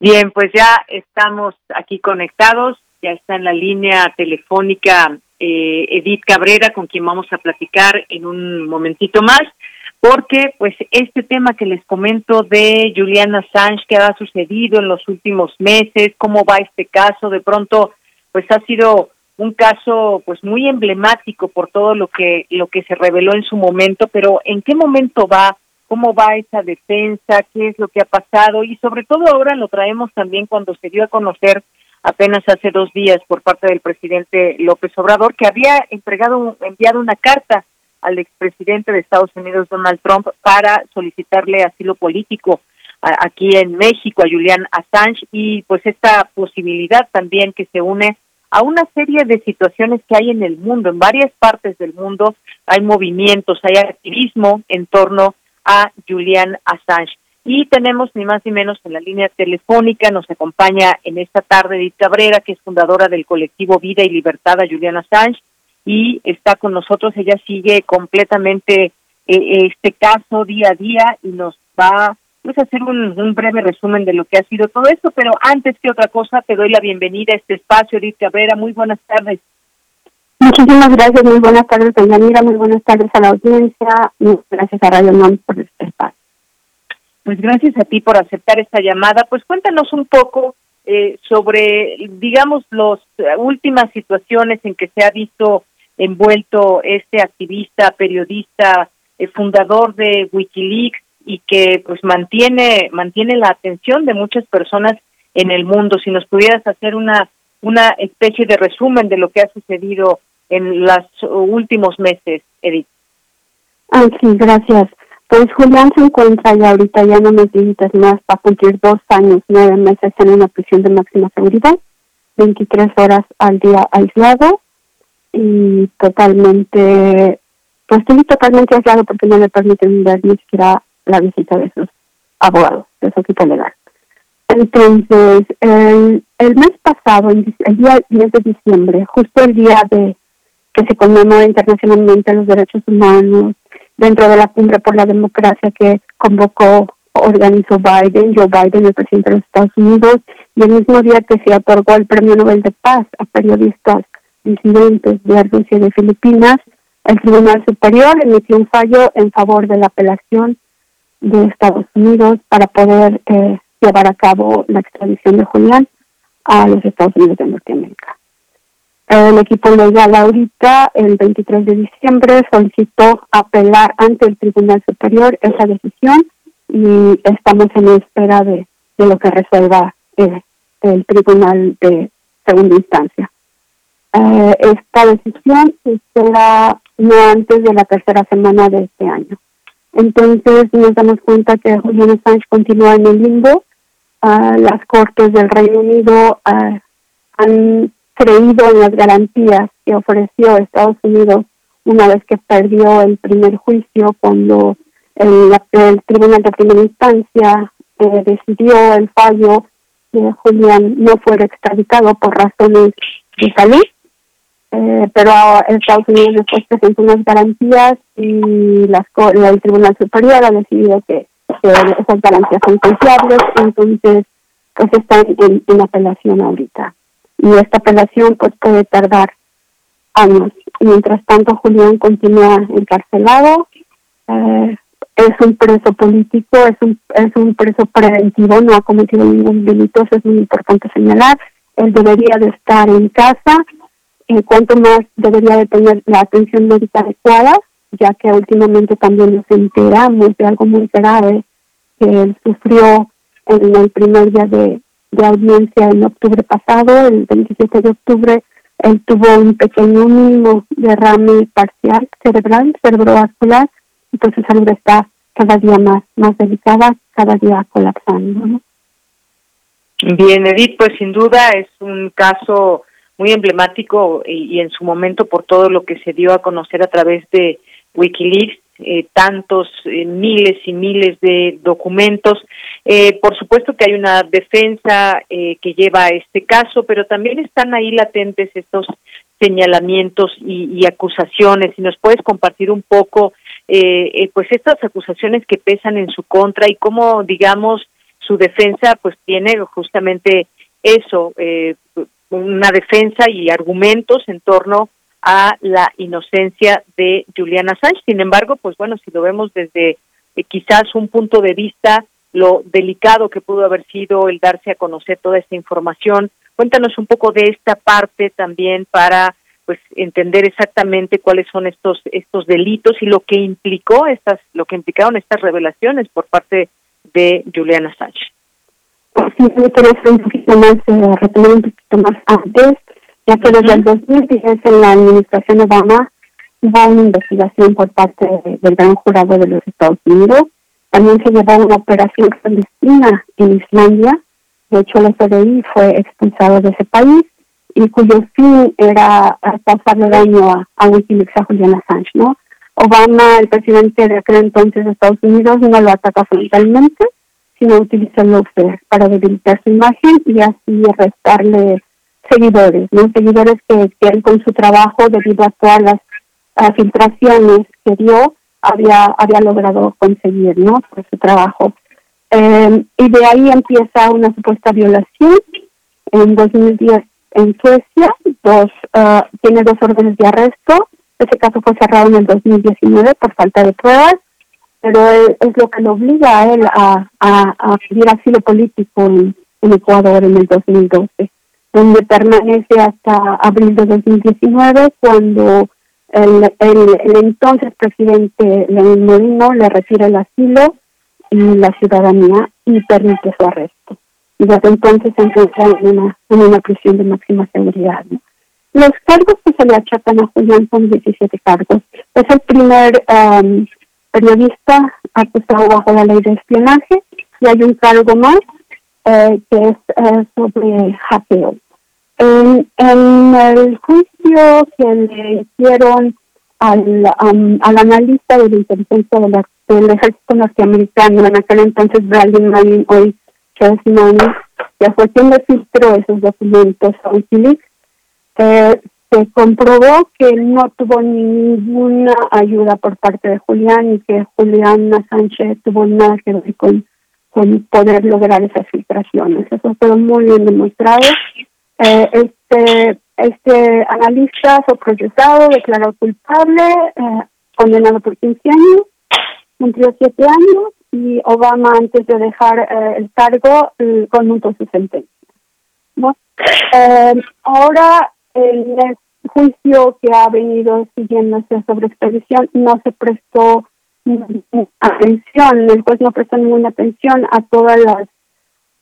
Bien, pues ya estamos aquí conectados, ya está en la línea telefónica eh, Edith Cabrera, con quien vamos a platicar en un momentito más porque pues este tema que les comento de Juliana Assange que ha sucedido en los últimos meses, cómo va este caso, de pronto pues ha sido un caso pues muy emblemático por todo lo que lo que se reveló en su momento, pero ¿en qué momento va? ¿Cómo va esa defensa? ¿Qué es lo que ha pasado? Y sobre todo ahora lo traemos también cuando se dio a conocer apenas hace dos días por parte del presidente López Obrador que había entregado enviado una carta al expresidente de Estados Unidos, Donald Trump, para solicitarle asilo político aquí en México a Julian Assange y pues esta posibilidad también que se une a una serie de situaciones que hay en el mundo, en varias partes del mundo hay movimientos, hay activismo en torno a Julian Assange. Y tenemos ni más ni menos en la línea telefónica, nos acompaña en esta tarde Edith Cabrera, que es fundadora del colectivo Vida y Libertad a Julian Assange, y está con nosotros. Ella sigue completamente eh, este caso día a día y nos va pues, a hacer un, breve resumen de lo que ha sido todo esto. Pero antes que otra cosa, te doy la bienvenida a este espacio, Edith Cabrera. Muy buenas tardes. Muchísimas gracias, muy buenas tardes, doña Mira, muy buenas tardes a la audiencia, gracias a Radio NOM por este espacio. Pues gracias a ti por aceptar esta llamada. Pues cuéntanos un poco eh, sobre, digamos, las últimas situaciones en que se ha visto envuelto este activista, periodista, eh, fundador de WikiLeaks y que pues mantiene mantiene la atención de muchas personas en el mundo. Si nos pudieras hacer una una especie de resumen de lo que ha sucedido en los últimos meses, Edith. Ah, sí, gracias. Pues Julián se encuentra ya ahorita, ya no necesitas más, para cumplir dos años, nueve meses en una prisión de máxima seguridad, 23 horas al día aislado y totalmente, pues estoy totalmente aislado porque no le permiten ver ni siquiera la visita de sus abogados, de su equipo legal. Entonces, el, el mes pasado, el día 10 de diciembre, justo el día de que se conmemora internacionalmente los derechos humanos, dentro de la cumbre por la democracia que convocó, organizó Biden, Joe Biden, el presidente de los Estados Unidos, y el mismo día que se otorgó el Premio Nobel de Paz a periodistas disidentes de Rusia y de Filipinas, el Tribunal Superior emitió un fallo en favor de la apelación de Estados Unidos para poder eh, llevar a cabo la extradición de Julián a los Estados Unidos de Norteamérica. El equipo legal ahorita, el 23 de diciembre, solicitó apelar ante el Tribunal Superior esa decisión y estamos en espera de, lo que resuelva eh, el Tribunal de Segunda Instancia. Eh, esta decisión se espera no antes de la tercera semana de este año. Entonces nos damos cuenta que Julian Assange continúa en el limbo. Ah, las cortes del Reino Unido ah, han creído en las garantías que ofreció Estados Unidos una vez que perdió el primer juicio cuando el, Tribunal de Primera Instancia eh, decidió el fallo que Julián no fuera extraditado por razones de salud, eh, pero Estados Unidos después presentó unas garantías y las, el Tribunal Superior ha decidido que, esas garantías son confiables, entonces pues están en apelación ahorita y esta apelación pues puede tardar años. Mientras tanto, Julián continúa encarcelado, eh, es un preso político, es un, es un preso preventivo, no ha cometido ningún delito, eso es muy importante señalar. Él debería de estar en casa, en cuanto más debería de tener la atención médica adecuada, ya que últimamente también nos enteramos de algo muy grave que él sufrió en el primer día de, audiencia en octubre pasado, el 27 de octubre, él tuvo un pequeño mínimo derrame parcial cerebral, cerebrovascular, y pues su salud está cada día más, más delicada, cada día colapsando. Bien, Edith, pues sin duda es un caso muy emblemático y, y, en su momento por todo lo que se dio a conocer a través de Wikileaks eh, tantos eh, miles y miles de documentos. Eh, por supuesto que hay una defensa que lleva a este caso, pero también están ahí latentes estos señalamientos y, acusaciones. Y nos puedes compartir un poco, pues estas acusaciones que pesan en su contra y cómo, digamos, su defensa, pues tiene justamente eso, una defensa y argumentos en torno a la inocencia de Juliana Assange. Sin embargo, pues bueno, si lo vemos desde eh, quizás un punto de vista, lo delicado que pudo haber sido el darse a conocer toda esta información, cuéntanos un poco de esta parte también para pues entender exactamente cuáles son estos estos delitos y lo que implicó estas lo que implicaron estas revelaciones por parte de Juliana Assange. Me un poquito más, eh, retomar un poquito más antes ya que desde el 2010 en la administración Obama hubo una investigación por parte del gran jurado de los Estados Unidos. También se llevó una operación clandestina en Islandia. De hecho, el FBI fue expulsado de ese país y cuyo fin era causarle daño a, a Wikileaks, a Julian Assange, ¿no? Obama, el presidente de aquel entonces de Estados Unidos, no lo ataca frontalmente, sino utiliza el lawfare para debilitar su imagen y así restarle seguidores, ¿no? Seguidores que, que con su trabajo, debido a todas las filtraciones que dio, había, había logrado conseguir, ¿no? Por su trabajo. Eh, y de ahí empieza una supuesta violación. En 2010 en Suecia, dos, uh, tiene dos órdenes de arresto. Ese caso fue cerrado en el 2019 por falta de pruebas, pero es, lo que lo obliga a él a, a, pedir asilo político en, Ecuador en el 2012 donde permanece hasta abril de 2019, cuando el, el, entonces presidente Lenín Moreno le retira el asilo y la ciudadanía y permite su arresto. y desde entonces se encuentra en una, en una prisión de máxima seguridad. Los cargos que se le achacan a Julián son 17 cargos. Es el primer periodista acusado bajo la ley de espionaje y hay un cargo más eh, que es eh, sobre hackeo. En, el juicio que le hicieron al, al analista de la del ejército norteamericano, en aquel entonces Bradley Marine, hoy Chesman, que fue quien le esos documentos a Wikileaks, eh, se comprobó que no tuvo ninguna ayuda por parte de Julián y que Julián Sánchez tuvo nada que ver con, con poder lograr esas filtraciones. Eso fue muy bien demostrado. Eh, este, este analista fue procesado, declarado culpable, eh, condenado por 15 años, cumplió 7 años y Obama antes de dejar eh, el cargo conmutó su sentencia. ahora el juicio que ha venido siguiéndose sobre expedición no se prestó atención, el juez no prestó ninguna atención a todas las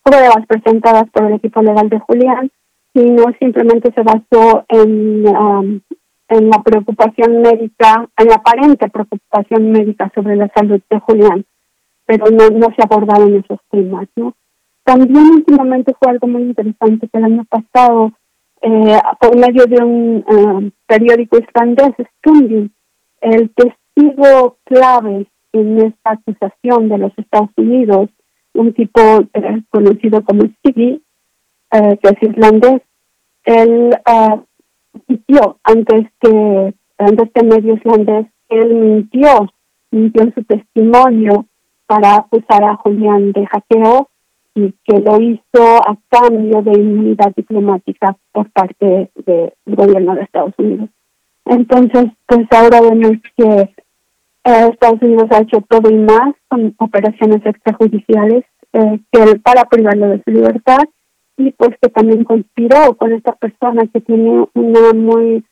pruebas presentadas por el equipo legal de Julián, sino simplemente se basó en, um, en la preocupación médica, en la aparente preocupación médica sobre la salud de Julián, pero no, no se abordaron esos temas, ¿no? También últimamente fue algo muy interesante que el año pasado eh, por medio de un eh, periódico islandés, Stundin, el testigo clave en esta acusación de los Estados Unidos, un tipo eh, conocido como Siggy, que es islandés, él mintió ante este, ante este medio islandés, él mintió, mintió su testimonio para acusar a Julián de hackeo y que lo hizo a cambio de inmunidad diplomática por parte del gobierno de Estados Unidos. Entonces, pues ahora vemos que eh, Estados Unidos ha hecho todo y más con operaciones extrajudiciales eh, que para privarlo de su libertad y pues que también conspiró con esta persona que tiene una muy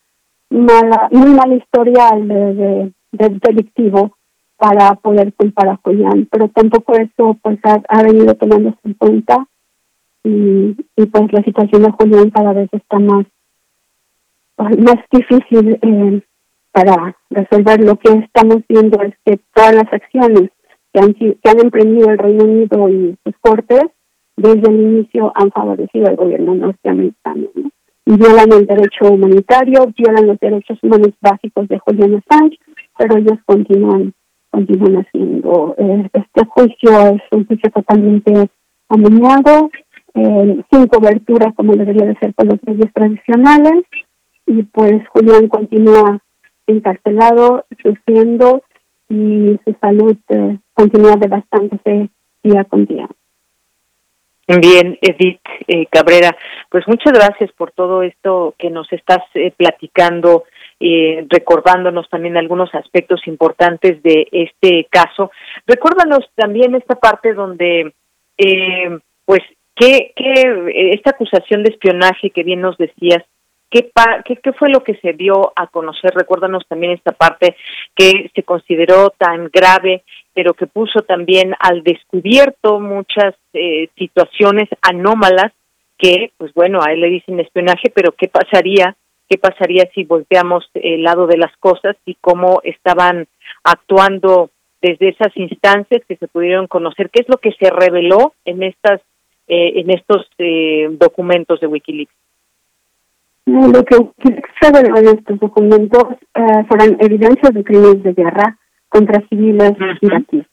mala, muy mal historial de, de delictivo para poder culpar a Julián, pero tampoco eso pues ha, venido tomándose en cuenta y, pues la situación de Julián cada vez está más más difícil eh, para resolver. Lo que estamos viendo es que todas las acciones que han, que han emprendido el Reino Unido y sus cortes desde el inicio han favorecido al gobierno norteamericano. Y violan el derecho humanitario, violan los derechos humanos básicos de Julián Assange, pero ellos continúan continúan haciendo. Eh, este juicio es un juicio totalmente amañado, eh, sin cobertura como debería de ser con los medios tradicionales, y pues Julián continúa encarcelado, sufriendo, y su salud eh, continúa devastándose día con día. Bien, Edith eh, Cabrera, pues muchas gracias por todo esto que nos estás eh, platicando eh, recordándonos también algunos aspectos importantes de este caso. Recuérdanos también esta parte donde, eh, pues, que, que esta acusación de espionaje que bien nos decías, ¿Qué, qué, ¿Qué fue lo que se dio a conocer? Recuérdanos también esta parte que se consideró tan grave, pero que puso también al descubierto muchas eh, situaciones anómalas que, pues bueno, a él le dicen espionaje, pero ¿qué pasaría qué pasaría si volteamos el lado de las cosas y cómo estaban actuando desde esas instancias que se pudieron conocer, qué es lo que se reveló en estas eh, en estos eh, documentos de WikiLeaks. Lo que se reveló en estos documentos eh, fueron evidencias de crímenes de guerra contra civiles iraquíes.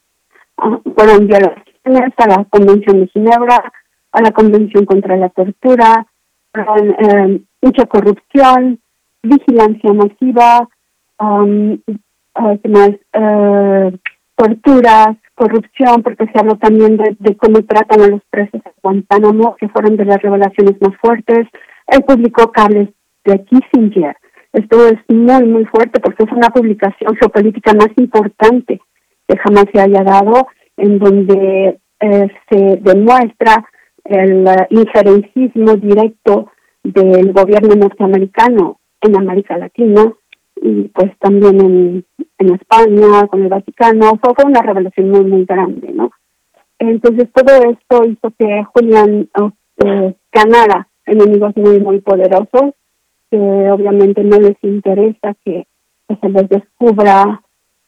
Ah, fueron violaciones a la Convención de Ginebra, a la Convención contra la Tortura, fueron mucha corrupción, vigilancia masiva, um, más? Uh, torturas, corrupción, porque se habló también de, cómo tratan a los presos en Guantánamo, que fueron de las revelaciones más fuertes. Él publicó cables de Kissinger. Esto es muy, muy fuerte porque es una publicación geopolítica más importante que jamás se haya dado, en donde eh, se demuestra el uh, injerencismo directo del gobierno norteamericano en América Latina y pues también en, España, con el Vaticano, fue, una revelación muy, muy grande, ¿no? Entonces todo esto hizo que Julián eh, ganara enemigos muy, muy poderosos, que obviamente no les interesa que, se les descubra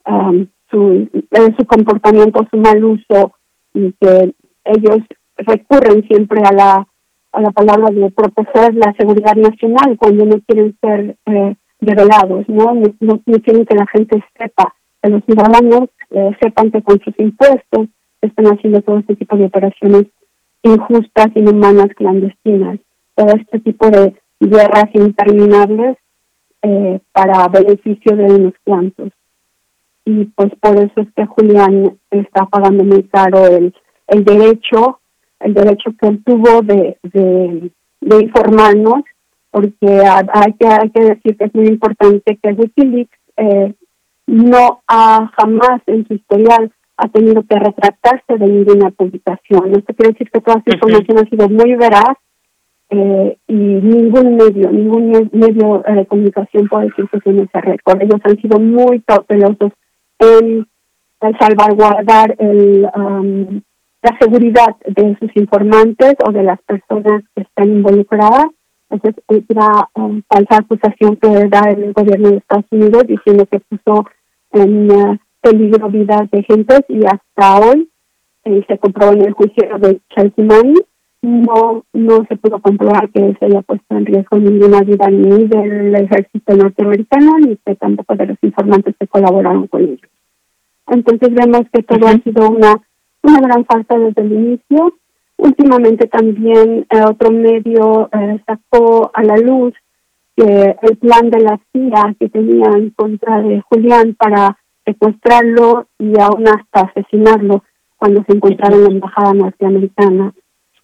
um, su, eh, su comportamiento, su mal uso, y que ellos recurren siempre a la, a la palabra de proteger la seguridad nacional cuando no quieren ser eh, revelados, ¿no? ¿no? quieren que la gente sepa, que los ciudadanos eh, sepan que con sus impuestos están haciendo todo este tipo de operaciones injustas, inhumanas, clandestinas todo este tipo de guerras interminables eh, para beneficio de unos cuantos. Y pues por eso es que Julián está pagando muy caro el, el derecho, el derecho que él tuvo de, de, informarnos, porque hay que, hay que decir que es muy importante que Wikileaks eh, no ha jamás en su historial ha tenido que retractarse de ninguna publicación. Esto quiere decir que toda esa información ha sido muy veraz eh, y ningún medio, ningún medio de comunicación puede decir que tiene ese récord. Ellos han sido muy cautelosos en, salvaguardar el, um, la seguridad de sus informantes o de las personas que están involucradas. Esa es la um, falsa acusación que da el gobierno de Estados Unidos diciendo que puso en uh, peligro vidas de gente y hasta hoy eh, se comprobó en el juicio de Chelsea Manning no no se pudo comprobar que se haya puesto en riesgo ninguna vida ni del ejército norteamericano ni tampoco de los informantes que colaboraron con ellos. Entonces vemos que todo ha sido una, una gran falta desde el inicio. Últimamente también eh, otro medio eh, sacó a la luz que el plan de la CIA que tenía en contra de Julián para secuestrarlo y aún hasta asesinarlo cuando se encontraba en la embajada norteamericana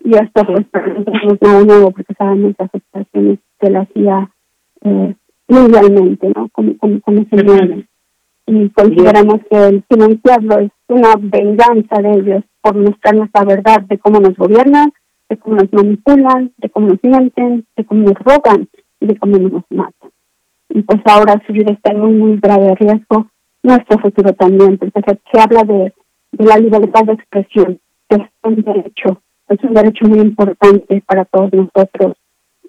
y esto pues no es nada nuevo porque sabemos las afectaciones que la hacía eh, mundialmente, ¿no? Como, como, se mueve. Y consideramos que el financiarlo es una venganza de ellos por mostrarnos la verdad de cómo nos gobiernan, de cómo nos manipulan, de cómo nos mienten, de cómo nos roban y de cómo nos matan. Y pues ahora su vida está en un muy grave riesgo, nuestro futuro también, porque se, habla de, de la libertad de expresión, que es un derecho es un derecho muy importante para todos nosotros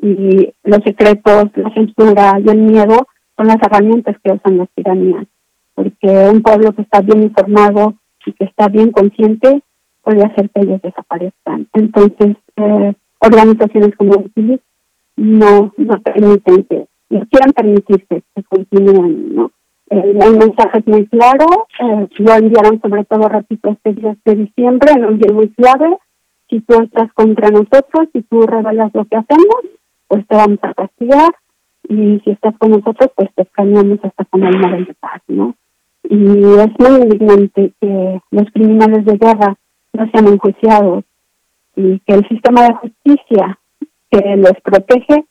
y los secretos, la censura y el miedo son las herramientas que usan las tiranías, porque un pueblo que está bien informado y que está bien consciente puede hacer que ellos desaparezcan. Entonces, eh, organizaciones como Wikileaks no, no permiten que, no quieran permitirse que continúen, ¿no? El, mensaje muy claro, eh, lo enviaron sobre todo ratito este día de diciembre, en un día muy clave, si tú estás contra nosotros, si tú revelas lo que hacemos, pues te vamos a castigar y si estás con nosotros, pues te escaneamos hasta con el mar de paz, ¿no? Y es muy indignante que los criminales de guerra no sean enjuiciados y que el sistema de justicia que los protege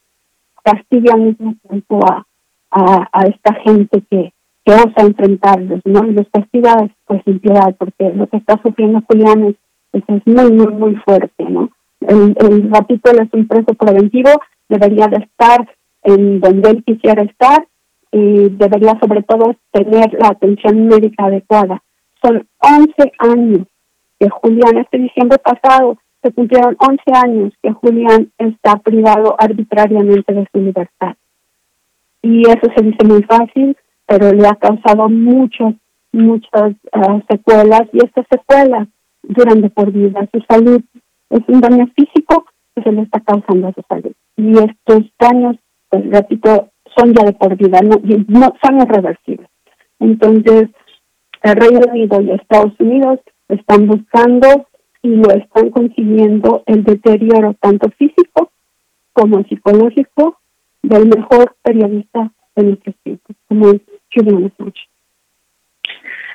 castigue al mismo tiempo a, a, esta gente que, que osa enfrentarlos, ¿no? Y los castiga pues sin piedad, porque lo que está sufriendo Julián es es muy, muy, muy fuerte, ¿no? El, el ratito es un preso preventivo, debería de estar en donde él quisiera estar y debería sobre todo tener la atención médica adecuada. Son 11 años que Julián, este diciembre pasado, se cumplieron 11 años que Julián está privado arbitrariamente de su libertad. Y eso se dice muy fácil, pero le ha causado muchas, muchas uh, secuelas y estas secuelas durante por vida. Su salud es un daño físico que se le está causando a su salud. Y estos daños, pues repito, son ya de por vida, no, no son irreversibles. Entonces, el Reino Unido y Estados Unidos están buscando y lo están consiguiendo el deterioro tanto físico como psicológico del mejor periodista de nuestro tiempo, como es Julian Assange.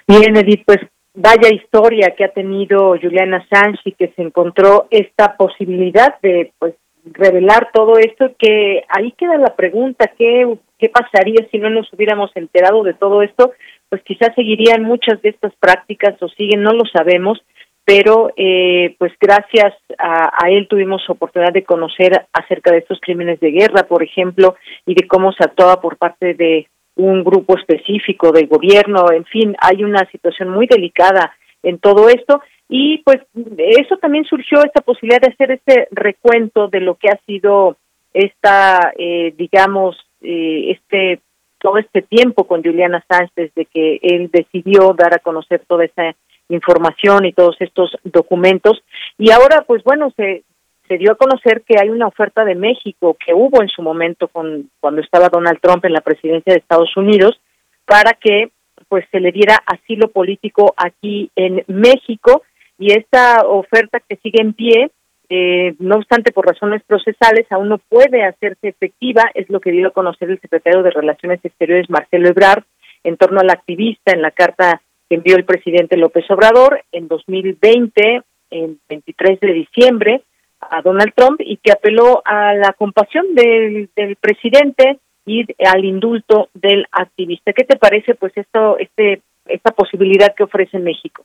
Bien, Edith, pues vaya historia que ha tenido Juliana Sánchez y que se encontró esta posibilidad de pues revelar todo esto que ahí queda la pregunta qué qué pasaría si no nos hubiéramos enterado de todo esto pues quizás seguirían muchas de estas prácticas o siguen no lo sabemos pero eh, pues gracias a, a, él tuvimos oportunidad de conocer acerca de estos crímenes de guerra, por ejemplo, y de cómo se actuaba por parte de un grupo específico del gobierno, en fin, hay una situación muy delicada en todo esto Y pues eso también surgió esta posibilidad de hacer este recuento de lo que ha sido esta, eh, digamos, eh, este todo este tiempo con Juliana Sánchez desde que él decidió dar a conocer toda esa información y todos estos documentos. Y ahora, pues bueno, se, se dio a conocer que hay una oferta de México que hubo en su momento con cuando estaba Donald Trump en la presidencia de Estados Unidos para que pues se le diera asilo político aquí en México y esta oferta que sigue en pie eh, no obstante, por razones procesales, aún no puede hacerse efectiva, es lo que dio a conocer el secretario de Relaciones Exteriores, Marcelo Ebrard, en torno al activista en la carta que envió el presidente López Obrador en 2020, en 23 de diciembre, a Donald Trump y que apeló a la compasión del, del presidente y al indulto del activista. ¿Qué te parece, pues, esto, este, esta posibilidad que ofrece México?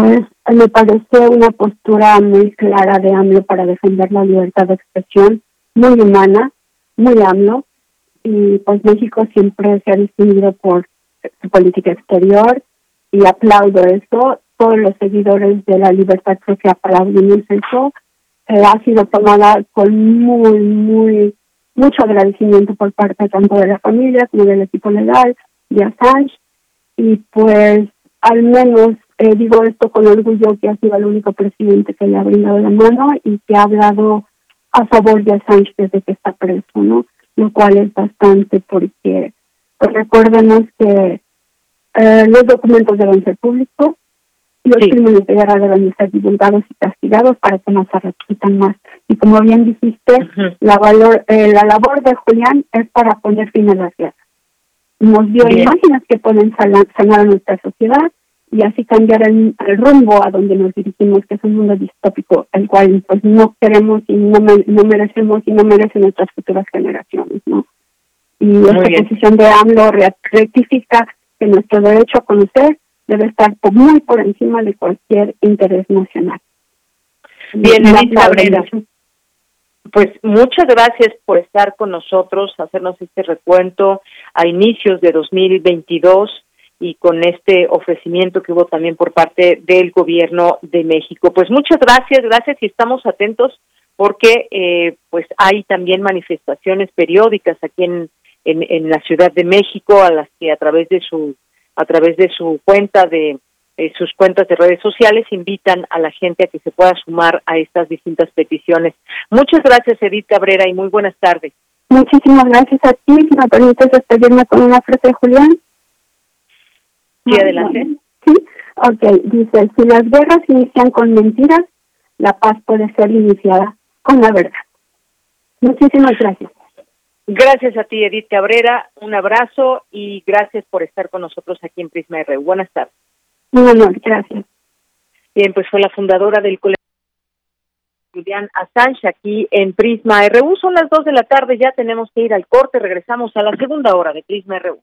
Pues me parece una postura muy clara de AMLO para defender la libertad de expresión, muy humana, muy AMLO, y pues México siempre se ha distinguido por su política exterior y aplaudo eso. Todos los seguidores de la libertad creo que aplaudimos eso. Eh, ha sido tomada con muy, muy, mucho agradecimiento por parte tanto de la familia como del equipo legal de Assange y pues al menos eh, digo esto con orgullo que ha sido el único presidente que le ha brindado la mano y que ha hablado a favor de Assange desde que está preso, ¿no? Lo cual es bastante porque pues recuérdenos que eh, los documentos deben ser públicos y los crímenes de guerra deben ser divulgados y castigados para que no se repitan más. Y como bien dijiste, la, valor, eh, la labor de Julián es para poner fin a las guerras. Nos dio imágenes que pueden sanar a nuestra sociedad y así cambiar el, rumbo a donde nos dirigimos, que es un mundo distópico, el cual pues no queremos y no, no merecemos y no merecen nuestras futuras generaciones, ¿no? Y esta posición de AMLO rectifica que nuestro derecho a conocer debe estar muy por encima de cualquier interés nacional. Bien, Cabrera. Pues muchas gracias por estar con nosotros, hacernos este recuento a inicios de 2022 y con este ofrecimiento que hubo también por parte del gobierno de México. Pues muchas gracias, gracias y estamos atentos porque eh, pues hay también manifestaciones periódicas aquí en, en, la Ciudad de México a las que a través de su a través de su cuenta de eh, sus cuentas de redes sociales invitan a la gente a que se pueda sumar a estas distintas peticiones. Muchas gracias Edith Cabrera y muy buenas tardes. Muchísimas gracias a ti. Si me permites despedirme con una frase de Julián. Sí, adelante. Sí, ok. Dice, si las guerras inician con mentiras, la paz puede ser iniciada con la verdad. Muchísimas gracias. Gracias a ti, Edith Cabrera. Un abrazo y gracias por estar con nosotros aquí en Prisma R. Buenas tardes. Un honor, gracias. Bien, pues fue la fundadora del colegio Julián Assange aquí en Prisma RU. Son las dos de la tarde, ya tenemos que ir al corte. Regresamos a la segunda hora de Prisma RU.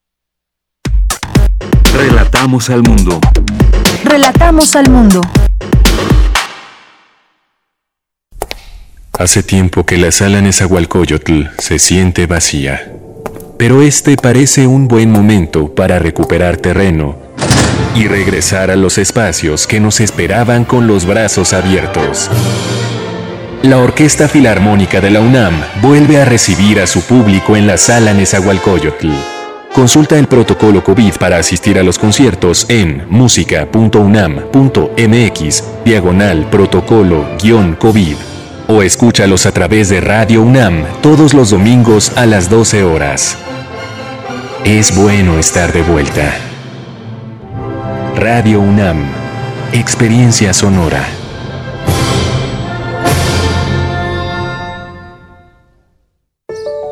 Relatamos al mundo. Relatamos al mundo. Hace tiempo que la sala Nezahualcóyotl se siente vacía. Pero este parece un buen momento para recuperar terreno y regresar a los espacios que nos esperaban con los brazos abiertos. La Orquesta Filarmónica de la UNAM vuelve a recibir a su público en la sala Nezahualcóyotl. Consulta el protocolo COVID para asistir a los conciertos en música.unam.mx, diagonal protocolo-COVID, o escúchalos a través de Radio UNAM todos los domingos a las 12 horas. Es bueno estar de vuelta. Radio UNAM, Experiencia Sonora.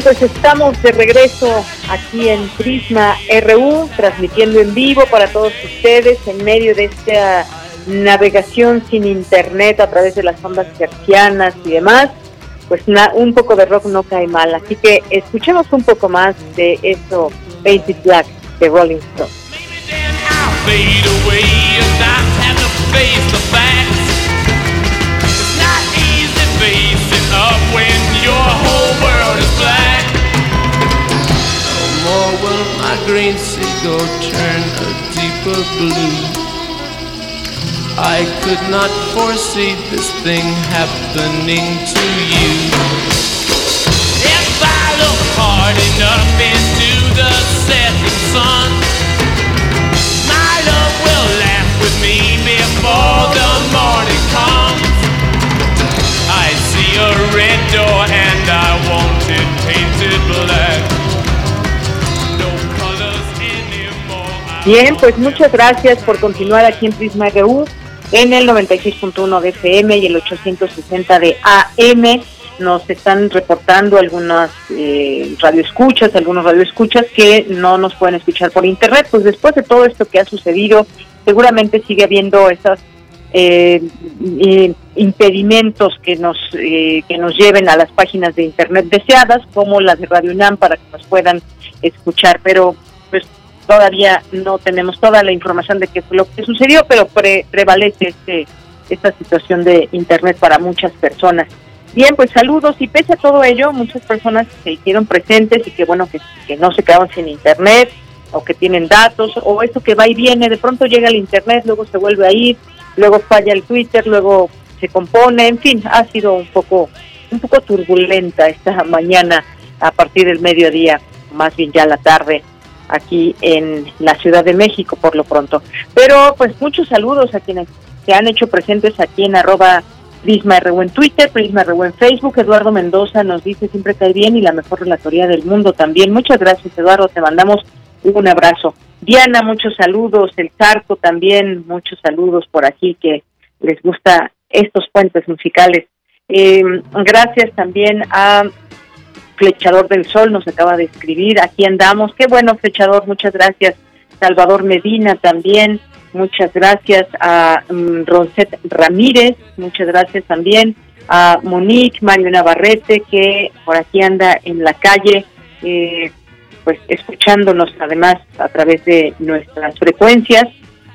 Bien, pues estamos de regreso aquí en Prisma RU, transmitiendo en vivo para todos ustedes en medio de esta navegación sin internet a través de las ondas cercianas y demás. Pues un poco de rock no cae mal, así que escuchemos un poco más de eso, Basic Black de Rolling Stone. More will my green seagull turn a deeper blue. I could not foresee this thing happening to you. Bien, pues muchas gracias por continuar aquí en Prisma RU en el 96.1 de FM y el 860 de AM. Nos están reportando algunas eh, radioescuchas, algunos radioescuchas que no nos pueden escuchar por internet. Pues después de todo esto que ha sucedido, seguramente sigue habiendo esos eh, impedimentos que nos eh, que nos lleven a las páginas de internet deseadas, como las de Radio UNAM, para que nos puedan escuchar. Pero pues todavía no tenemos toda la información de qué fue lo que sucedió, pero prevalece este, esta situación de Internet para muchas personas. Bien, pues saludos y pese a todo ello, muchas personas se hicieron presentes y que bueno, que, no se quedaron sin Internet o que tienen datos o esto que va y viene, de pronto llega el Internet, luego se vuelve a ir, luego falla el Twitter, luego se compone, en fin, ha sido un poco, un poco turbulenta esta mañana a partir del mediodía, más bien ya la tarde aquí en la Ciudad de México por lo pronto. Pero pues muchos saludos a quienes se han hecho presentes aquí en arroba Prisma RU en Twitter, Prisma RU en Facebook. Eduardo Mendoza nos dice siempre cae bien y la mejor relatoría del mundo también. Muchas gracias Eduardo, te mandamos un abrazo. Diana, muchos saludos. El Zarco también, muchos saludos por aquí que les gusta estos puentes musicales. Eh, gracias también a Flechador del Sol nos acaba de escribir, aquí andamos, qué bueno Flechador, muchas gracias. Salvador Medina también, muchas gracias a um, Ramírez, muchas gracias también a Monique, Mario Navarrete, que por aquí anda en la calle, eh, pues escuchándonos además a través de nuestras frecuencias.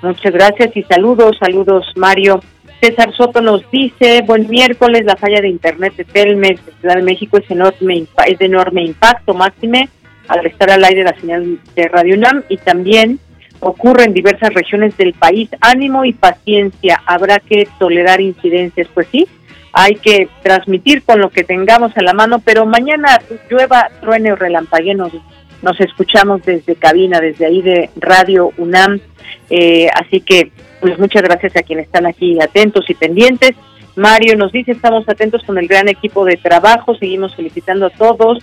Muchas gracias y saludos, saludos Mario. César Soto nos dice, buen miércoles, la falla de internet de Telmex Ciudad de México es, enorme, es de enorme impacto, máxime, al estar al aire la señal de Radio UNAM y también ocurre en diversas regiones del país. Ánimo y paciencia, habrá que tolerar incidencias, pues sí, hay que transmitir con lo que tengamos a la mano, pero mañana llueva, truene o relampaguee, nos, nos escuchamos desde cabina, desde ahí de Radio UNAM, eh, así que pues muchas gracias a quienes están aquí atentos y pendientes. Mario nos dice, estamos atentos con el gran equipo de trabajo, seguimos felicitando a todos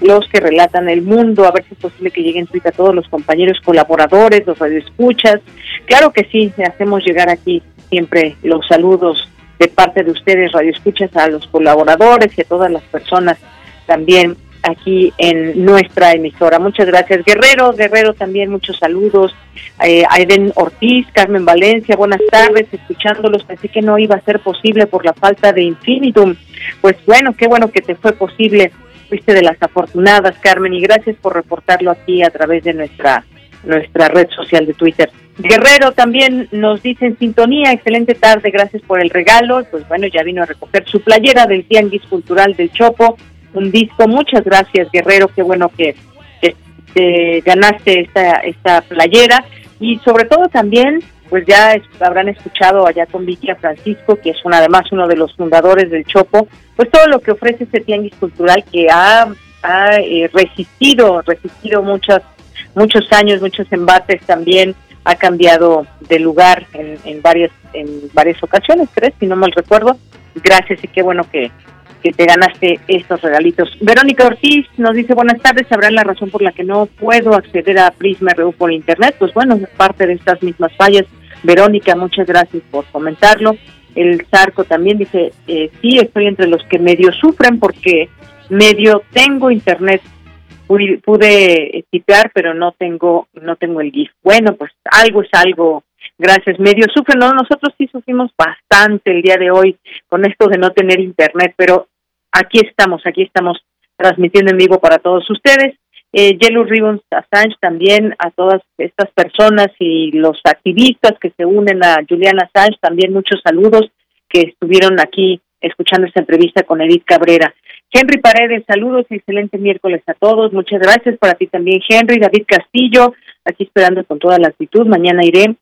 los que relatan el mundo, a ver si es posible que lleguen Twitter a todos los compañeros colaboradores, los radioescuchas. Claro que sí, hacemos llegar aquí siempre los saludos de parte de ustedes, radioescuchas, a los colaboradores y a todas las personas también aquí en nuestra emisora. Muchas gracias, Guerrero. Guerrero también, muchos saludos. Eh, Aiden Ortiz, Carmen Valencia, buenas tardes, escuchándolos. Pensé que no iba a ser posible por la falta de Infinitum. Pues bueno, qué bueno que te fue posible. Fuiste de las afortunadas, Carmen, y gracias por reportarlo aquí a través de nuestra nuestra red social de Twitter. Guerrero también nos dice en sintonía, excelente tarde, gracias por el regalo. Pues bueno, ya vino a recoger su playera del Tianguis Cultural del Chopo un disco. Muchas gracias, Guerrero. Qué bueno que, ganaste esta, esta playera. Y sobre todo también, pues ya habrán escuchado allá con Vicky a Francisco, que es una, además uno de los fundadores del Chopo, pues todo lo que ofrece este tianguis cultural que ha, ha eh, resistido, resistido muchas, muchos años, muchos embates también, ha cambiado de lugar en, en varias en varias ocasiones, tres, si no mal recuerdo. Gracias y qué bueno que, que te ganaste estos regalitos. Verónica Ortiz nos dice buenas tardes, sabrán la razón por la que no puedo acceder a Prisma RU por internet. Pues bueno, es parte de estas mismas fallas. Verónica, muchas gracias por comentarlo. El Zarco también dice, eh, sí, estoy entre los que medio sufren porque medio tengo internet. Pude, pude tipear, pero no tengo no tengo el GIF. Bueno, pues algo es algo. Gracias. Medio sufren, no, nosotros sí sufrimos bastante el día de hoy con esto de no tener internet, pero aquí estamos, aquí estamos transmitiendo en vivo para todos ustedes. Eh, Yellow Ribbons Assange también a todas estas personas y los activistas que se unen a Julian Assange, también muchos saludos que estuvieron aquí escuchando esta entrevista con Edith Cabrera. Henry Paredes, saludos, excelente miércoles a todos, muchas gracias para ti también Henry, David Castillo, aquí esperando con toda la actitud, mañana iré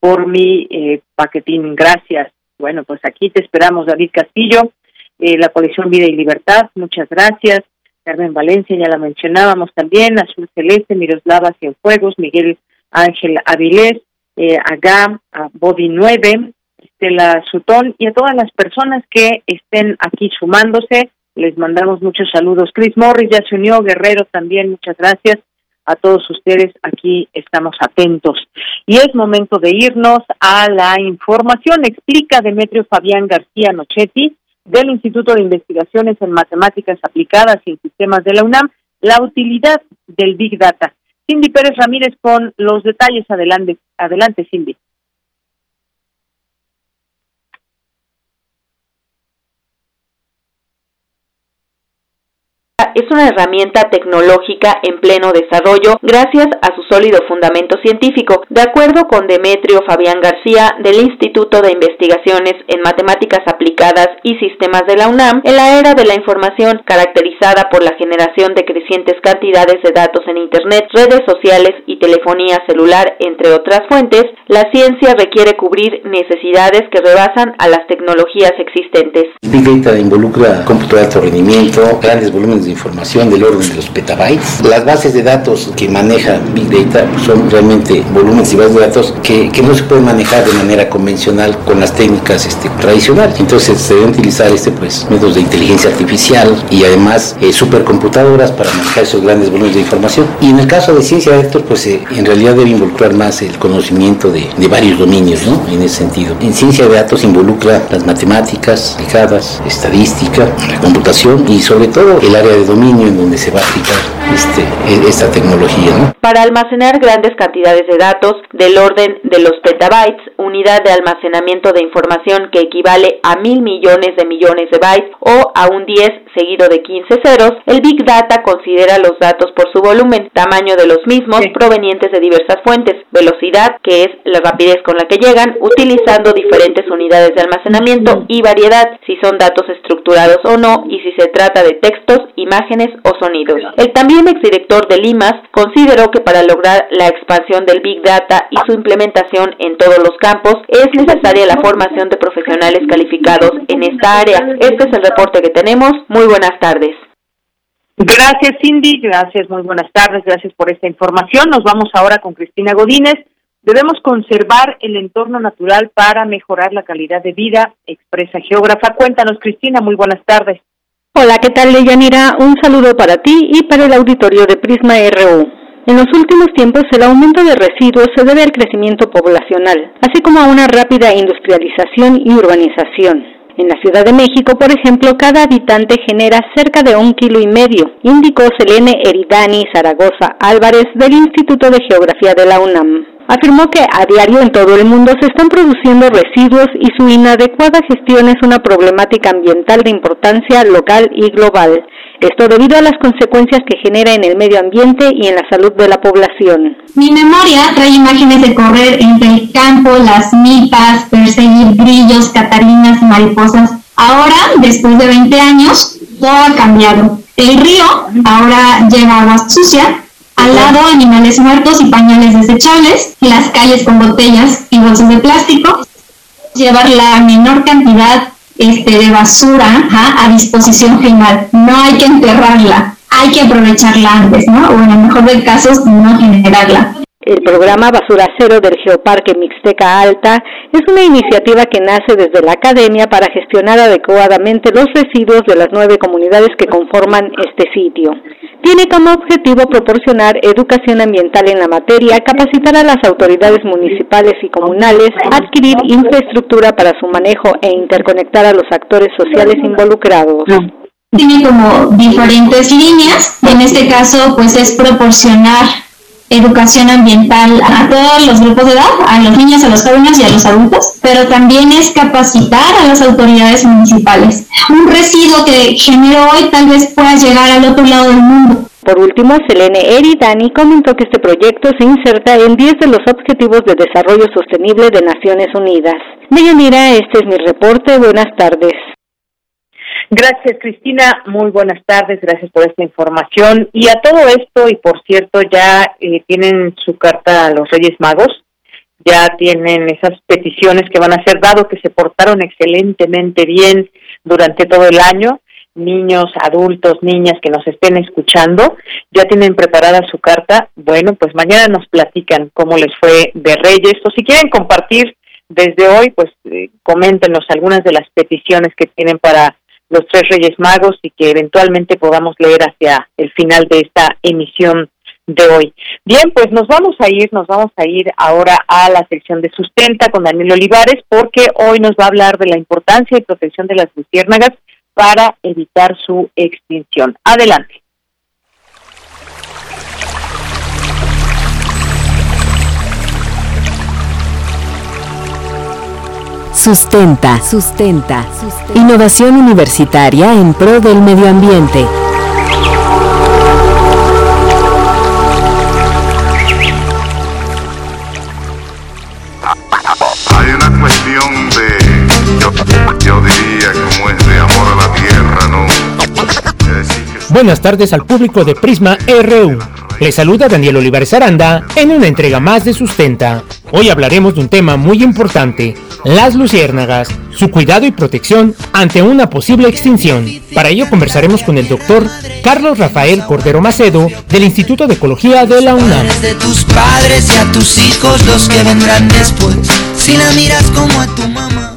por mi eh, paquetín, gracias. Bueno, pues aquí te esperamos David Castillo, eh, la colección Vida y Libertad, muchas gracias. Carmen Valencia, ya la mencionábamos también, Azul Celeste, Miroslava Cienfuegos, Miguel Ángel Avilés, eh, Agam, a Body 9, Estela Sutón y a todas las personas que estén aquí sumándose. Les mandamos muchos saludos. Chris Morris ya se unió, Guerrero también, muchas gracias a todos ustedes. Aquí estamos atentos. Y es momento de irnos a la información. Explica Demetrio Fabián García Nochetti del Instituto de Investigaciones en Matemáticas Aplicadas y en Sistemas de la UNAM la utilidad del Big Data. Cindy Pérez Ramírez con los detalles. Adelante, adelante Cindy. Es una herramienta tecnológica en pleno desarrollo gracias a su sólido fundamento científico. De acuerdo con Demetrio Fabián García del Instituto de Investigaciones en Matemáticas Aplicadas y Sistemas de la UNAM, en la era de la información caracterizada por la generación de crecientes cantidades de datos en Internet, redes sociales y telefonía celular, entre otras fuentes, la ciencia requiere cubrir necesidades que rebasan a las tecnologías existentes. Big Data involucra cómputo de rendimiento, grandes volúmenes de información del orden de los petabytes. Las bases de datos que maneja Big Data son realmente volúmenes y bases de datos que, que no se pueden manejar de manera convencional con las técnicas este, tradicionales. Entonces se deben utilizar este, pues, métodos de inteligencia artificial y además eh, supercomputadoras para manejar esos grandes volúmenes de información. Y en el caso de ciencia de datos, pues eh, en realidad debe involucrar más el conocimiento de, de varios dominios, ¿no? En ese sentido. En ciencia de datos involucra las matemáticas aplicadas, estadística, la computación y sobre todo el área de dominio en donde se va a aplicar este, e, esta tecnología. Para almacenar grandes cantidades de datos del orden de los petabytes, unidad de almacenamiento de información que equivale a mil millones de millones de bytes o a un 10 seguido de 15 ceros, el Big Data considera los datos por su volumen, tamaño de los mismos provenientes de diversas fuentes, velocidad, que es la rapidez con la que llegan, utilizando diferentes unidades de almacenamiento y variedad, si son datos estructurados o no, y si se trata de textos, imágenes o sonidos. El también exdirector de Limas consideró que para lograr la expansión del Big Data y su implementación en todos los campos es necesaria la formación de profesionales calificados en esta área. Este es el reporte que tenemos. Muy buenas tardes. Gracias, Cindy. Gracias, muy buenas tardes. Gracias por esta información. Nos vamos ahora con Cristina Godínez. Debemos conservar el entorno natural para mejorar la calidad de vida, expresa geógrafa. Cuéntanos, Cristina, muy buenas tardes. Hola, ¿qué tal, Leyanira? Un saludo para ti y para el auditorio de Prisma RU. En los últimos tiempos, el aumento de residuos se debe al crecimiento poblacional, así como a una rápida industrialización y urbanización. En la Ciudad de México, por ejemplo, cada habitante genera cerca de un kilo y medio, indicó Selene Eridani Zaragoza Álvarez del Instituto de Geografía de la UNAM. Afirmó que a diario en todo el mundo se están produciendo residuos y su inadecuada gestión es una problemática ambiental de importancia local y global. Esto debido a las consecuencias que genera en el medio ambiente y en la salud de la población. Mi memoria trae imágenes de correr entre el campo, las mitas, perseguir grillos, catarinas mariposas. Ahora, después de 20 años, todo ha cambiado. El río ahora lleva agua sucia, al lado animales muertos y pañales desechables, las calles con botellas y bolsas de plástico, llevar la menor cantidad este, de basura a disposición general. No hay que enterrarla, hay que aprovecharla antes, ¿no? O en el mejor de casos, no generarla. El programa Basura Cero del Geoparque Mixteca Alta es una iniciativa que nace desde la academia para gestionar adecuadamente los residuos de las nueve comunidades que conforman este sitio. Tiene como objetivo proporcionar educación ambiental en la materia, capacitar a las autoridades municipales y comunales, adquirir infraestructura para su manejo e interconectar a los actores sociales involucrados tiene como diferentes líneas. En este caso, pues es proporcionar educación ambiental a todos los grupos de edad, a los niños, a los jóvenes y a los adultos, pero también es capacitar a las autoridades municipales. Un residuo que generó hoy tal vez pueda llegar al otro lado del mundo. Por último, Selene Eridani comentó que este proyecto se inserta en 10 de los Objetivos de Desarrollo Sostenible de Naciones Unidas. Deyanira, este es mi reporte. Buenas tardes. Gracias, Cristina. Muy buenas tardes. Gracias por esta información. Y a todo esto, y por cierto, ya eh, tienen su carta a los Reyes Magos, ya tienen esas peticiones que van a ser dado que se portaron excelentemente bien durante todo el año. Niños, adultos, niñas que nos estén escuchando, ya tienen preparada su carta. Bueno, pues mañana nos platican cómo les fue de Reyes. O si quieren compartir desde hoy, pues eh, coméntenos algunas de las peticiones que tienen para los tres Reyes Magos y que eventualmente podamos leer hacia el final de esta emisión de hoy. Bien, pues nos vamos a ir, nos vamos a ir ahora a la sección de sustenta con Daniel Olivares porque hoy nos va a hablar de la importancia y protección de las luciérnagas para evitar su extinción. Adelante. Sustenta, sustenta, Innovación universitaria en pro del medio ambiente. Hay una cuestión de, yo, diría como es de amor a la tierra, ¿no? Buenas tardes al público de Prisma RU. Les saluda Daniel Olivares Aranda en una entrega más de Sustenta. Hoy hablaremos de un tema muy importante, las luciérnagas, su cuidado y protección ante una posible extinción. Para ello conversaremos con el doctor Carlos Rafael Cordero Macedo del Instituto de Ecología de la UNAM. De tus padres y a tus hijos los que vendrán después, si la miras como a tu mamá.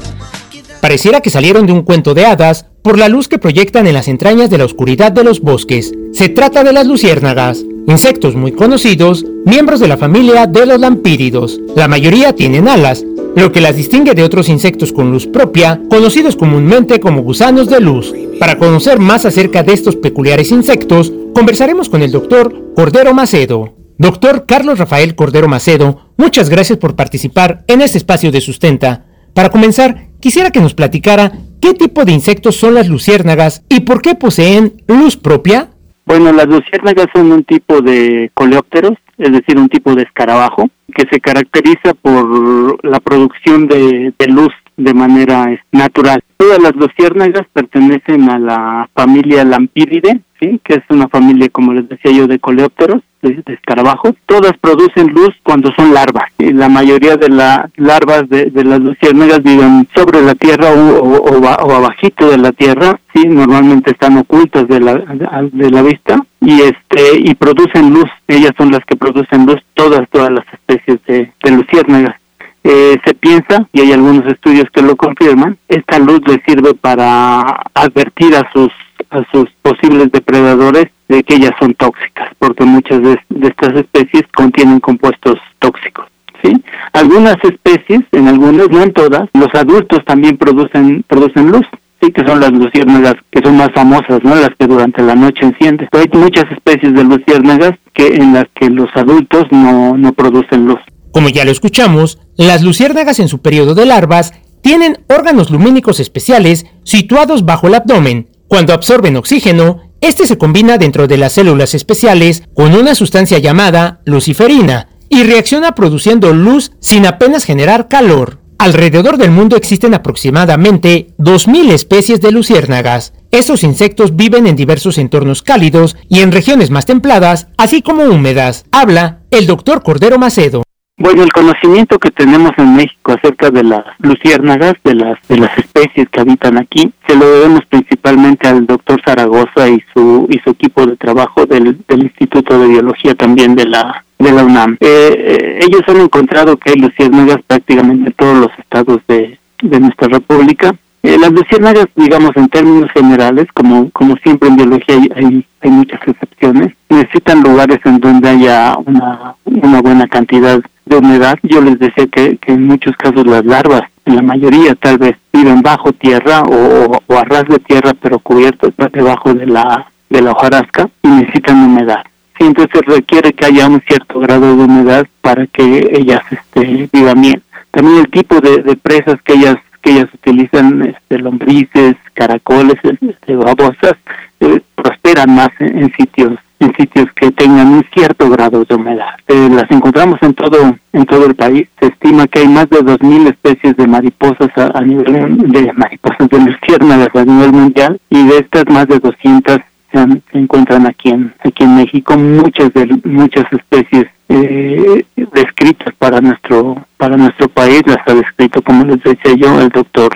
Pareciera que salieron de un cuento de hadas por la luz que proyectan en las entrañas de la oscuridad de los bosques. Se trata de las luciérnagas, insectos muy conocidos, miembros de la familia de los lampíridos. La mayoría tienen alas, lo que las distingue de otros insectos con luz propia, conocidos comúnmente como gusanos de luz. Para conocer más acerca de estos peculiares insectos, conversaremos con el doctor Cordero Macedo. Doctor Carlos Rafael Cordero Macedo, muchas gracias por participar en este espacio de sustenta. Para comenzar, quisiera que nos platicara qué tipo de insectos son las luciérnagas y por qué poseen luz propia. Bueno, las luciérnagas son un tipo de coleópteros, es decir, un tipo de escarabajo, que se caracteriza por la producción de, luz de manera natural. Todas las luciérnagas pertenecen a la familia Lampiridae, ¿sí? que es una familia, como les decía yo, de coleópteros, de, escarabajos. Todas producen luz cuando son larvas. Y la mayoría de las larvas de, las luciérnagas viven sobre la tierra o, o, abajito de la tierra. Sí, normalmente están ocultas de la, de la vista y este y producen luz. Ellas son las que producen luz. Todas, todas las especies de, de luciérnagas. Eh, se piensa, y hay algunos estudios que lo confirman, esta luz le sirve para advertir a sus a sus posibles depredadores de que ellas son tóxicas, porque muchas de, estas especies contienen compuestos tóxicos. ¿sí? Algunas especies, en algunas, no en todas, los adultos también producen producen luz. Sí, que son las luciérnagas que son más famosas, ¿no? Las que durante la noche encienden. Hay muchas especies de luciérnagas que en las que los adultos no, no producen luz. Como ya lo escuchamos, las luciérnagas en su periodo de larvas tienen órganos lumínicos especiales situados bajo el abdomen, cuando absorben oxígeno, este se combina dentro de las células especiales con una sustancia llamada luciferina y reacciona produciendo luz sin apenas generar calor. Alrededor del mundo existen aproximadamente 2.000 especies de luciérnagas. Estos insectos viven en diversos entornos cálidos y en regiones más templadas, así como húmedas. Habla el doctor Cordero Macedo. Bueno, el conocimiento que tenemos en México acerca de las luciérnagas, de las de las especies que habitan aquí, se lo debemos principalmente al doctor Zaragoza y su y su equipo de trabajo del, Instituto de Biología también de la de la UNAM. Eh, eh, ellos han encontrado que hay luciérnagas prácticamente en todos los estados de, de nuestra república. Eh, las luciérnagas, digamos en términos generales, como como siempre en biología hay, hay muchas excepciones, necesitan lugares en donde haya una, buena cantidad de humedad. Yo les decía que, que en muchos casos las larvas, en la mayoría tal vez, viven bajo tierra o, o a ras de tierra, pero cubiertos debajo de la, de la hojarasca y necesitan humedad. Sí, entonces requiere que haya un cierto grado de humedad para que ellas este, vivan bien. También el tipo de presas que ellas que ellas utilizan, este, lombrices, caracoles, <laughs> este, babosas, eh, prosperan más en sitios en sitios que tengan un cierto grado de humedad. Eh, las encontramos en todo en todo el país. Se estima que hay más de 2.000 especies de mariposas a, nivel de mariposas de luciérnagas a nivel mundial y de estas más de 200 se, encuentran aquí en aquí en México. Muchas de muchas especies eh, descritas para nuestro para nuestro país las ha descrito como les decía yo el doctor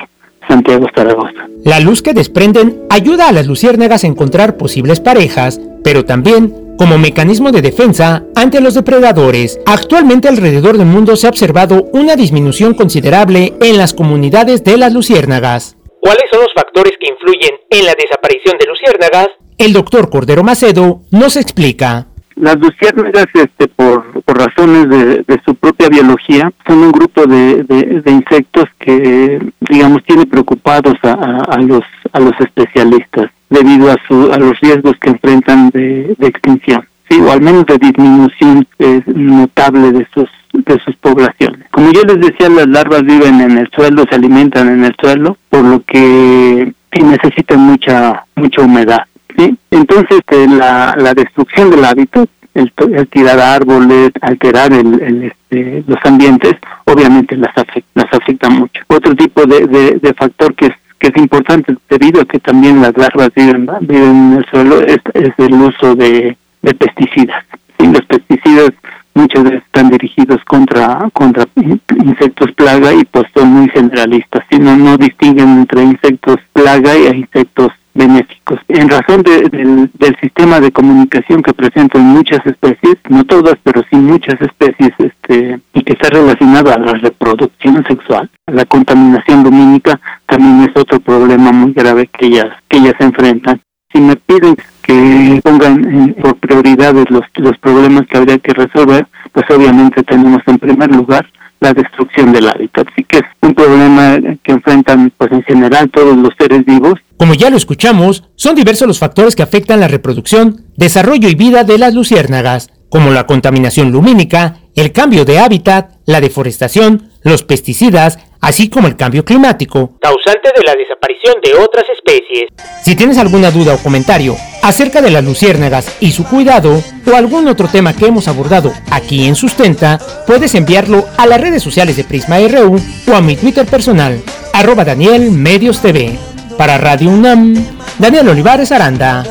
Santiago Zaragoza. La luz que desprenden ayuda a las luciérnagas a encontrar posibles parejas, pero también como mecanismo de defensa ante los depredadores. Actualmente alrededor del mundo se ha observado una disminución considerable en las comunidades de las luciérnagas. ¿Cuáles son los factores que influyen en la desaparición de luciérnagas? El doctor Cordero Macedo nos explica. Las luciérnagas, este, por, por razones de, de, su propia biología, son un grupo de, de, insectos que, digamos, tiene preocupados a, a, los, a los especialistas debido a, su, a los riesgos que enfrentan de, de extinción, sí, o al menos de disminución eh, notable de sus de sus poblaciones. Como yo les decía, las larvas viven en el suelo, se alimentan en el suelo, por lo que necesitan mucha mucha humedad. ¿Sí? Entonces, eh, la, la destrucción del hábitat, el, tirar árboles, alterar el, este, los ambientes, obviamente las afecta, las afecta mucho. Otro tipo de, de, factor que es que es importante debido a que también las larvas viven, viven en el suelo es, es el uso de, de pesticidas. ¿sí? Los pesticidas muchas veces están dirigidos contra contra insectos plaga y pues son muy generalistas, sino no distinguen entre insectos plaga y insectos benéficos. En razón del, sistema de comunicación que presentan muchas especies, no todas, pero sí muchas especies, este, y que está relacionado a la reproducción sexual, la contaminación lumínica también es otro problema muy grave que ellas, que ellas enfrentan. Si me piden que pongan por prioridades los, los problemas que habría que resolver, pues obviamente tenemos en primer lugar la destrucción del hábitat. Así que es un problema que enfrentan pues en general todos los seres vivos. Como ya lo escuchamos, son diversos los factores que afectan la reproducción, desarrollo y vida de las luciérnagas, como la contaminación lumínica, el cambio de hábitat, la deforestación, los pesticidas, así como el cambio climático, causante de la desaparición de otras especies. Si tienes alguna duda o comentario acerca de las luciérnagas y su cuidado, o algún otro tema que hemos abordado aquí en Sustenta, puedes enviarlo a las redes sociales de Prisma RU o a mi Twitter personal, arroba Daniel Medios TV. Para Radio UNAM, Daniel Olivares Aranda.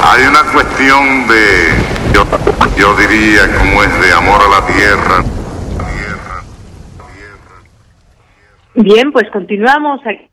Hay una cuestión de, yo, yo diría, como es de amor a la tierra Bien, pues continuamos aquí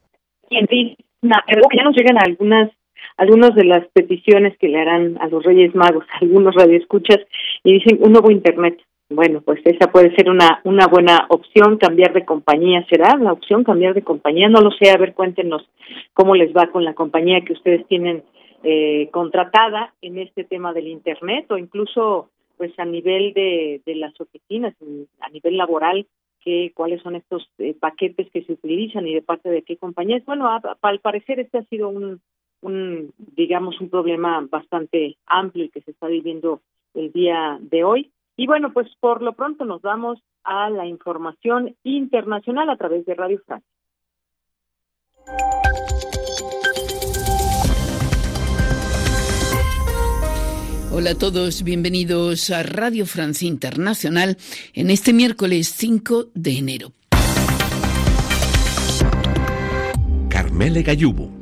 en que ya nos llegan algunas algunas de las peticiones que le harán a los Reyes Magos, <laughs> algunos radioescuchas, y dicen un nuevo Internet. Bueno, pues esa puede ser una, una buena opción, cambiar de compañía. ¿Será la opción cambiar de compañía? No lo sé, a ver, cuéntenos cómo les va con la compañía que ustedes tienen eh, contratada en este tema del Internet o incluso pues a nivel de, de las oficinas, a nivel laboral, que, cuáles son estos eh, paquetes que se utilizan y de parte de qué compañías. Bueno, al parecer este ha sido un, un, digamos, un problema bastante amplio y que se está viviendo el día de hoy. Y bueno, pues por lo pronto nos vamos a la información internacional a través de Radio Francia. Hola a todos, bienvenidos a Radio Francia Internacional en este miércoles 5 de enero. Carmele Gallubo.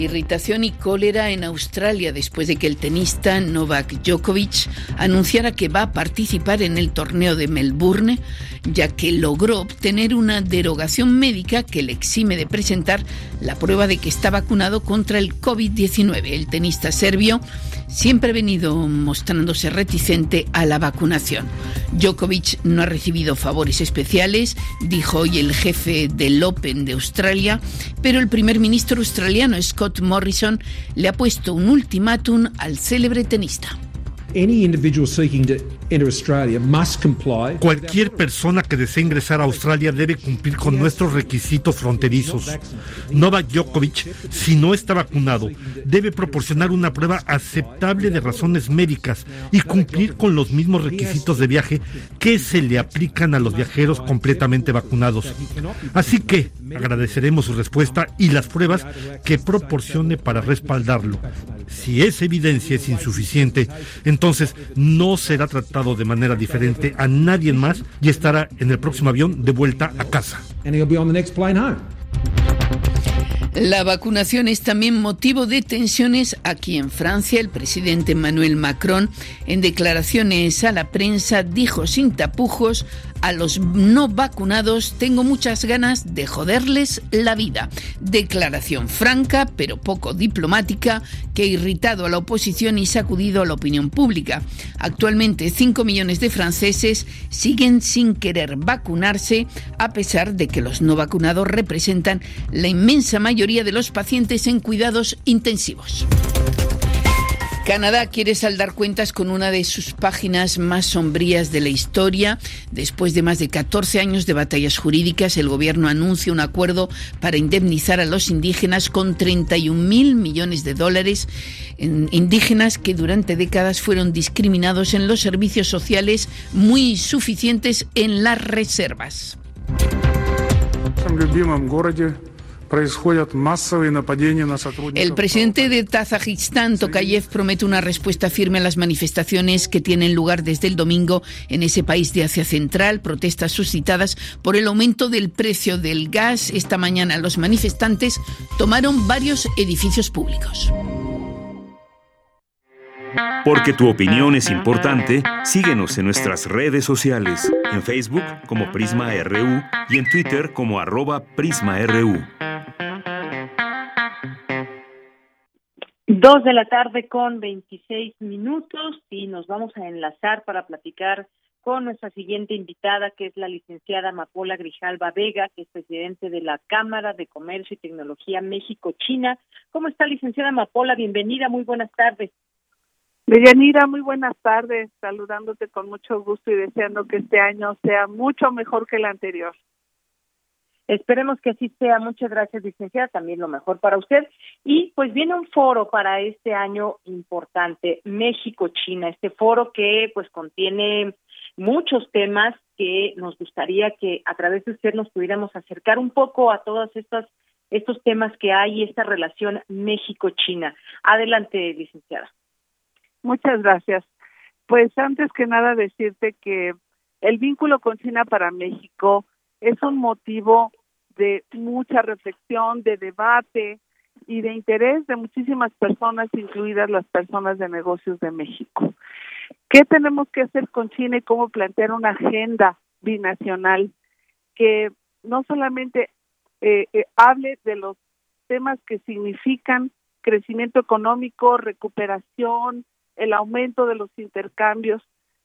Irritación y cólera en Australia después de que el tenista Novak Djokovic anunciara que va a participar en el torneo de Melbourne, ya que logró obtener una derogación médica que le exime de presentar la prueba de que está vacunado contra el COVID-19. El tenista serbio siempre ha venido mostrándose reticente a la vacunación. Djokovic no ha recibido favores especiales, dijo hoy el jefe del Open de Australia, pero el primer ministro australiano Scott Morrison le ha puesto un ultimátum al célebre tenista. Cualquier persona que desee ingresar a Australia debe cumplir con nuestros requisitos fronterizos. Novak Djokovic, si no está vacunado, debe proporcionar una prueba aceptable de razones médicas y cumplir con los mismos requisitos de viaje que se le aplican a los viajeros completamente vacunados. Así que agradeceremos su respuesta y las pruebas que proporcione para respaldarlo. Si esa evidencia es insuficiente, entonces no será tratado de manera diferente a nadie más y estará en el próximo avión de vuelta a casa. La vacunación es también motivo de tensiones aquí en Francia. El presidente Emmanuel Macron, en declaraciones a la prensa, dijo sin tapujos a los no vacunados tengo muchas ganas de joderles la vida. Declaración franca, pero poco diplomática, que ha irritado a la oposición y sacudido a la opinión pública. Actualmente 5 millones de franceses siguen sin querer vacunarse, a pesar de que los no vacunados representan la inmensa mayoría de los pacientes en cuidados intensivos. Canadá quiere saldar cuentas con una de sus páginas más sombrías de la historia. Después de más de 14 años de batallas jurídicas, el gobierno anuncia un acuerdo para indemnizar a los indígenas con 31 mil millones de dólares. Indígenas que durante décadas fueron discriminados en los servicios sociales muy suficientes en las reservas. El presidente de Tazajistán, Tokayev, promete una respuesta firme a las manifestaciones que tienen lugar desde el domingo en ese país de Asia Central, protestas suscitadas por el aumento del precio del gas. Esta mañana los manifestantes tomaron varios edificios públicos. Porque tu opinión es importante, síguenos en nuestras redes sociales, en Facebook como Prisma RU y en Twitter como arroba PrismaRU. Dos de la tarde con 26 minutos y nos vamos a enlazar para platicar con nuestra siguiente invitada, que es la licenciada Mapola Grijalva Vega, que es presidente de la Cámara de Comercio y Tecnología México-China. ¿Cómo está, licenciada Mapola? Bienvenida, muy buenas tardes. Deyanira, muy buenas tardes, saludándote con mucho gusto y deseando que este año sea mucho mejor que el anterior. Esperemos que así sea. Muchas gracias, licenciada. También lo mejor para usted. Y pues viene un foro para este año importante, México-China. Este foro que pues contiene muchos temas que nos gustaría que a través de usted nos pudiéramos acercar un poco a todos estos, estos temas que hay, esta relación México-China. Adelante, licenciada. Muchas gracias. Pues antes que nada decirte que el vínculo con China para México es un motivo de mucha reflexión, de debate y de interés de muchísimas personas, incluidas las personas de negocios de México. ¿Qué tenemos que hacer con China y cómo plantear una agenda binacional que no solamente eh, eh, hable de los temas que significan crecimiento económico, recuperación, el aumento de los intercambios,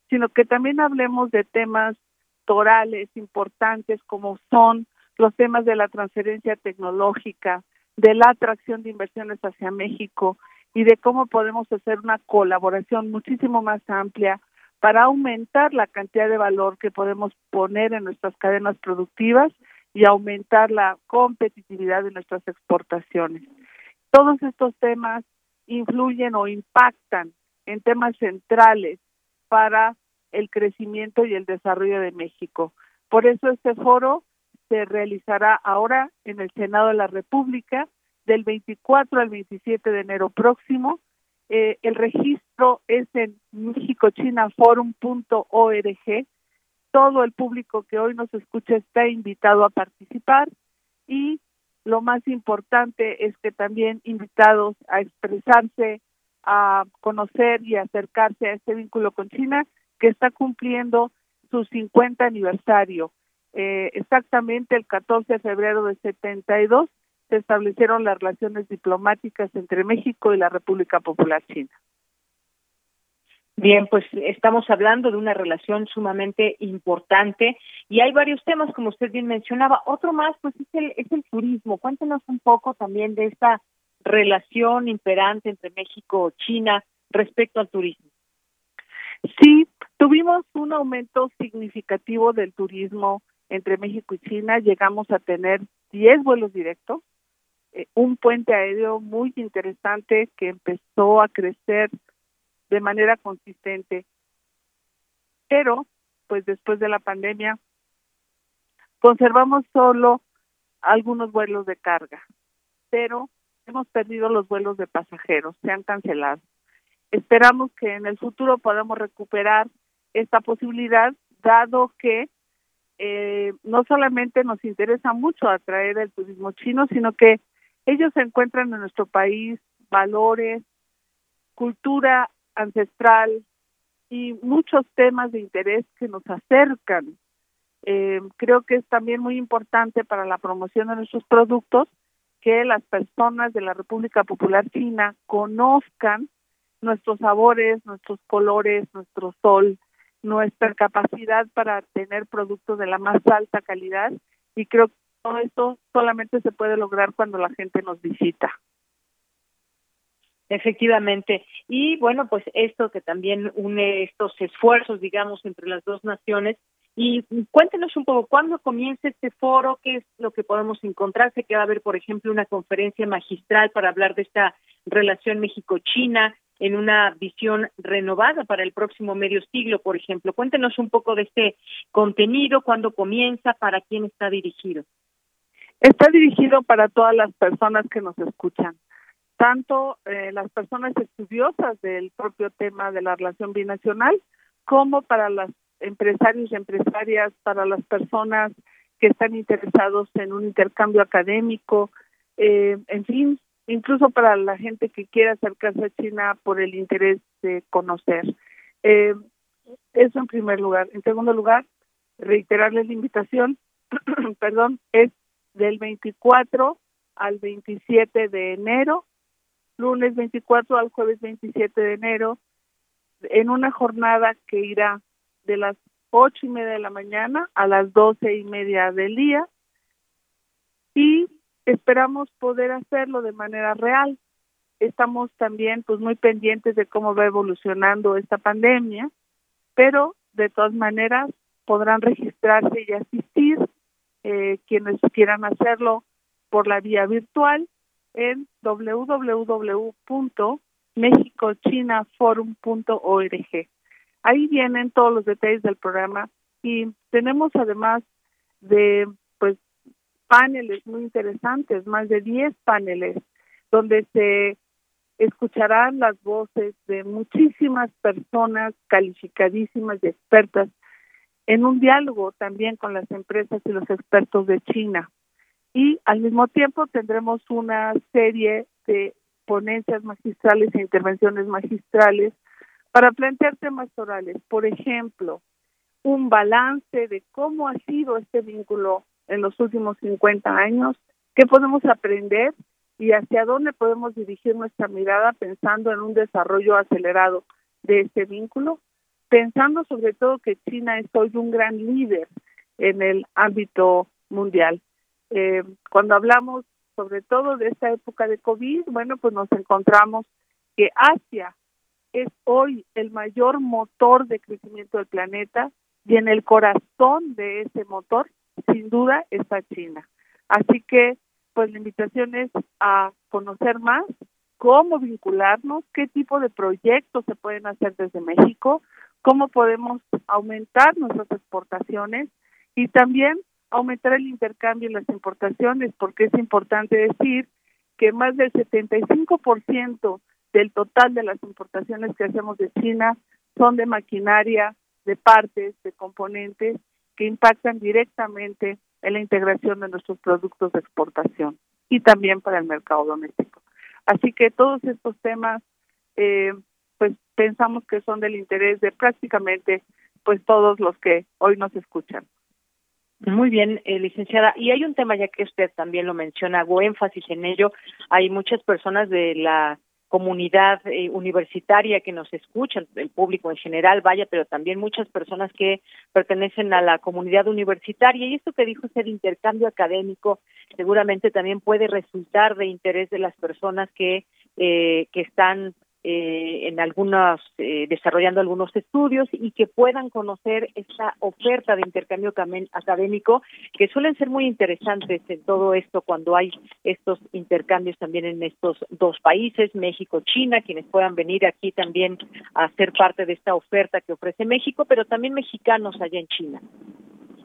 sino que también hablemos de temas torales importantes como son los temas de la transferencia tecnológica, de la atracción de inversiones hacia México y de cómo podemos hacer una colaboración muchísimo más amplia para aumentar la cantidad de valor que podemos poner en nuestras cadenas productivas y aumentar la competitividad de nuestras exportaciones. Todos estos temas influyen o impactan en temas centrales para el crecimiento y el desarrollo de México. Por eso este foro se realizará ahora en el Senado de la República del 24 al 27 de enero próximo. Eh, el registro es en mexicochinaforum.org. Todo el público que hoy nos escucha está invitado a participar y lo más importante es que también invitados a expresarse, a conocer y acercarse a este vínculo con China que está cumpliendo su 50 aniversario. Eh, exactamente el 14 de febrero de 72 se establecieron las relaciones diplomáticas entre México y la República Popular China. Bien, pues estamos hablando de una relación sumamente importante y hay varios temas, como usted bien mencionaba. Otro más, pues es el, es el turismo. Cuéntenos un poco también de esta relación imperante entre México y China respecto al turismo. Sí, tuvimos un aumento significativo del turismo entre México y China llegamos a tener 10 vuelos directos, eh, un puente aéreo muy interesante que empezó a crecer de manera consistente. Pero, pues después de la pandemia, conservamos solo algunos vuelos de carga, pero hemos perdido los vuelos de pasajeros, se han cancelado. Esperamos que en el futuro podamos recuperar esta posibilidad, dado que eh, no solamente nos interesa mucho atraer el turismo chino, sino que ellos encuentran en nuestro país valores, cultura ancestral y muchos temas de interés que nos acercan. Eh, creo que es también muy importante para la promoción de nuestros productos que las personas de la República Popular China conozcan nuestros sabores, nuestros colores, nuestro sol, nuestra capacidad para tener productos de la más alta calidad y creo que todo esto solamente se puede lograr cuando la gente nos visita. Efectivamente. Y bueno, pues esto que también une estos esfuerzos, digamos, entre las dos naciones. Y cuéntenos un poco, ¿cuándo comienza este foro? ¿Qué es lo que podemos encontrar? Sé que va a haber, por ejemplo, una conferencia magistral para hablar de esta relación México-China en una visión renovada para el próximo medio siglo, por ejemplo. Cuéntenos un poco de este contenido, cuándo comienza, para quién está dirigido. Está dirigido para todas las personas que nos escuchan, tanto eh, las personas estudiosas del propio tema de la relación binacional, como para los empresarios y empresarias, para las personas que están interesados en un intercambio académico, eh, en fin, incluso para la gente que quiera acercarse a China por el interés de conocer. Eh, eso en primer lugar. En segundo lugar, reiterarles la invitación, <clears throat> perdón, es del 24 al 27 de enero, lunes 24 al jueves 27 de enero, en una jornada que irá de las ocho y media de la mañana a las doce y media del día y esperamos poder hacerlo de manera real. estamos también pues muy pendientes de cómo va evolucionando esta pandemia, pero de todas maneras podrán registrarse y asistir eh, quienes quieran hacerlo por la vía virtual en www.mexicochinaforum.org. Ahí vienen todos los detalles del programa y tenemos además de pues paneles muy interesantes, más de 10 paneles donde se escucharán las voces de muchísimas personas calificadísimas y expertas en un diálogo también con las empresas y los expertos de China. Y al mismo tiempo tendremos una serie de ponencias magistrales e intervenciones magistrales para plantear temas orales. Por ejemplo, un balance de cómo ha sido este vínculo en los últimos 50 años, qué podemos aprender y hacia dónde podemos dirigir nuestra mirada pensando en un desarrollo acelerado de este vínculo, pensando sobre todo que China es hoy un gran líder en el ámbito mundial. Eh, cuando hablamos sobre todo de esta época de COVID, bueno, pues nos encontramos que Asia es hoy el mayor motor de crecimiento del planeta y en el corazón de ese motor, sin duda, está China. Así que pues la invitación es a conocer más cómo vincularnos, qué tipo de proyectos se pueden hacer desde México, cómo podemos aumentar nuestras exportaciones y también aumentar el intercambio y las importaciones, porque es importante decir que más del 75% del total de las importaciones que hacemos de China son de maquinaria, de partes, de componentes que impactan directamente en la integración de nuestros productos de exportación y también para el mercado doméstico. Así que todos estos temas, eh, pues pensamos que son del interés de prácticamente pues todos los que hoy nos escuchan. Muy bien, eh, licenciada. Y hay un tema, ya que usted también lo menciona, hago énfasis en ello. Hay muchas personas de la comunidad eh, universitaria que nos escuchan, el público en general, vaya, pero también muchas personas que pertenecen a la comunidad universitaria. Y esto que dijo usted, intercambio académico, seguramente también puede resultar de interés de las personas que, eh, que están eh, en algunos, eh, desarrollando algunos estudios y que puedan conocer esta oferta de intercambio académico que suelen ser muy interesantes en todo esto cuando hay estos intercambios también en estos dos países, México, China, quienes puedan venir aquí también a ser parte de esta oferta que ofrece México, pero también mexicanos allá en China.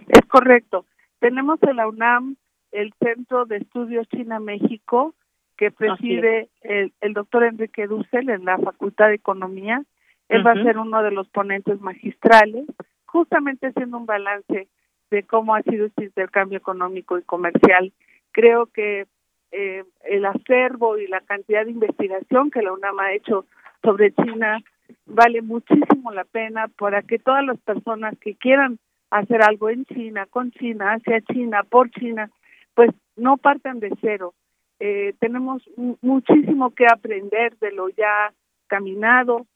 Es correcto. Tenemos en la UNAM el Centro de Estudios China-México, que preside el, el, doctor Enrique Dussel en la Facultad de Economía. Él va a ser uno de los ponentes magistrales, justamente haciendo un balance de cómo ha sido este intercambio económico y comercial. Creo que eh, el acervo y la cantidad de investigación que la UNAM ha hecho sobre China vale muchísimo la pena para que todas las personas que quieran hacer algo en China, con China, hacia China, por China, pues no partan de cero, eh, tenemos muchísimo que aprender de lo ya caminado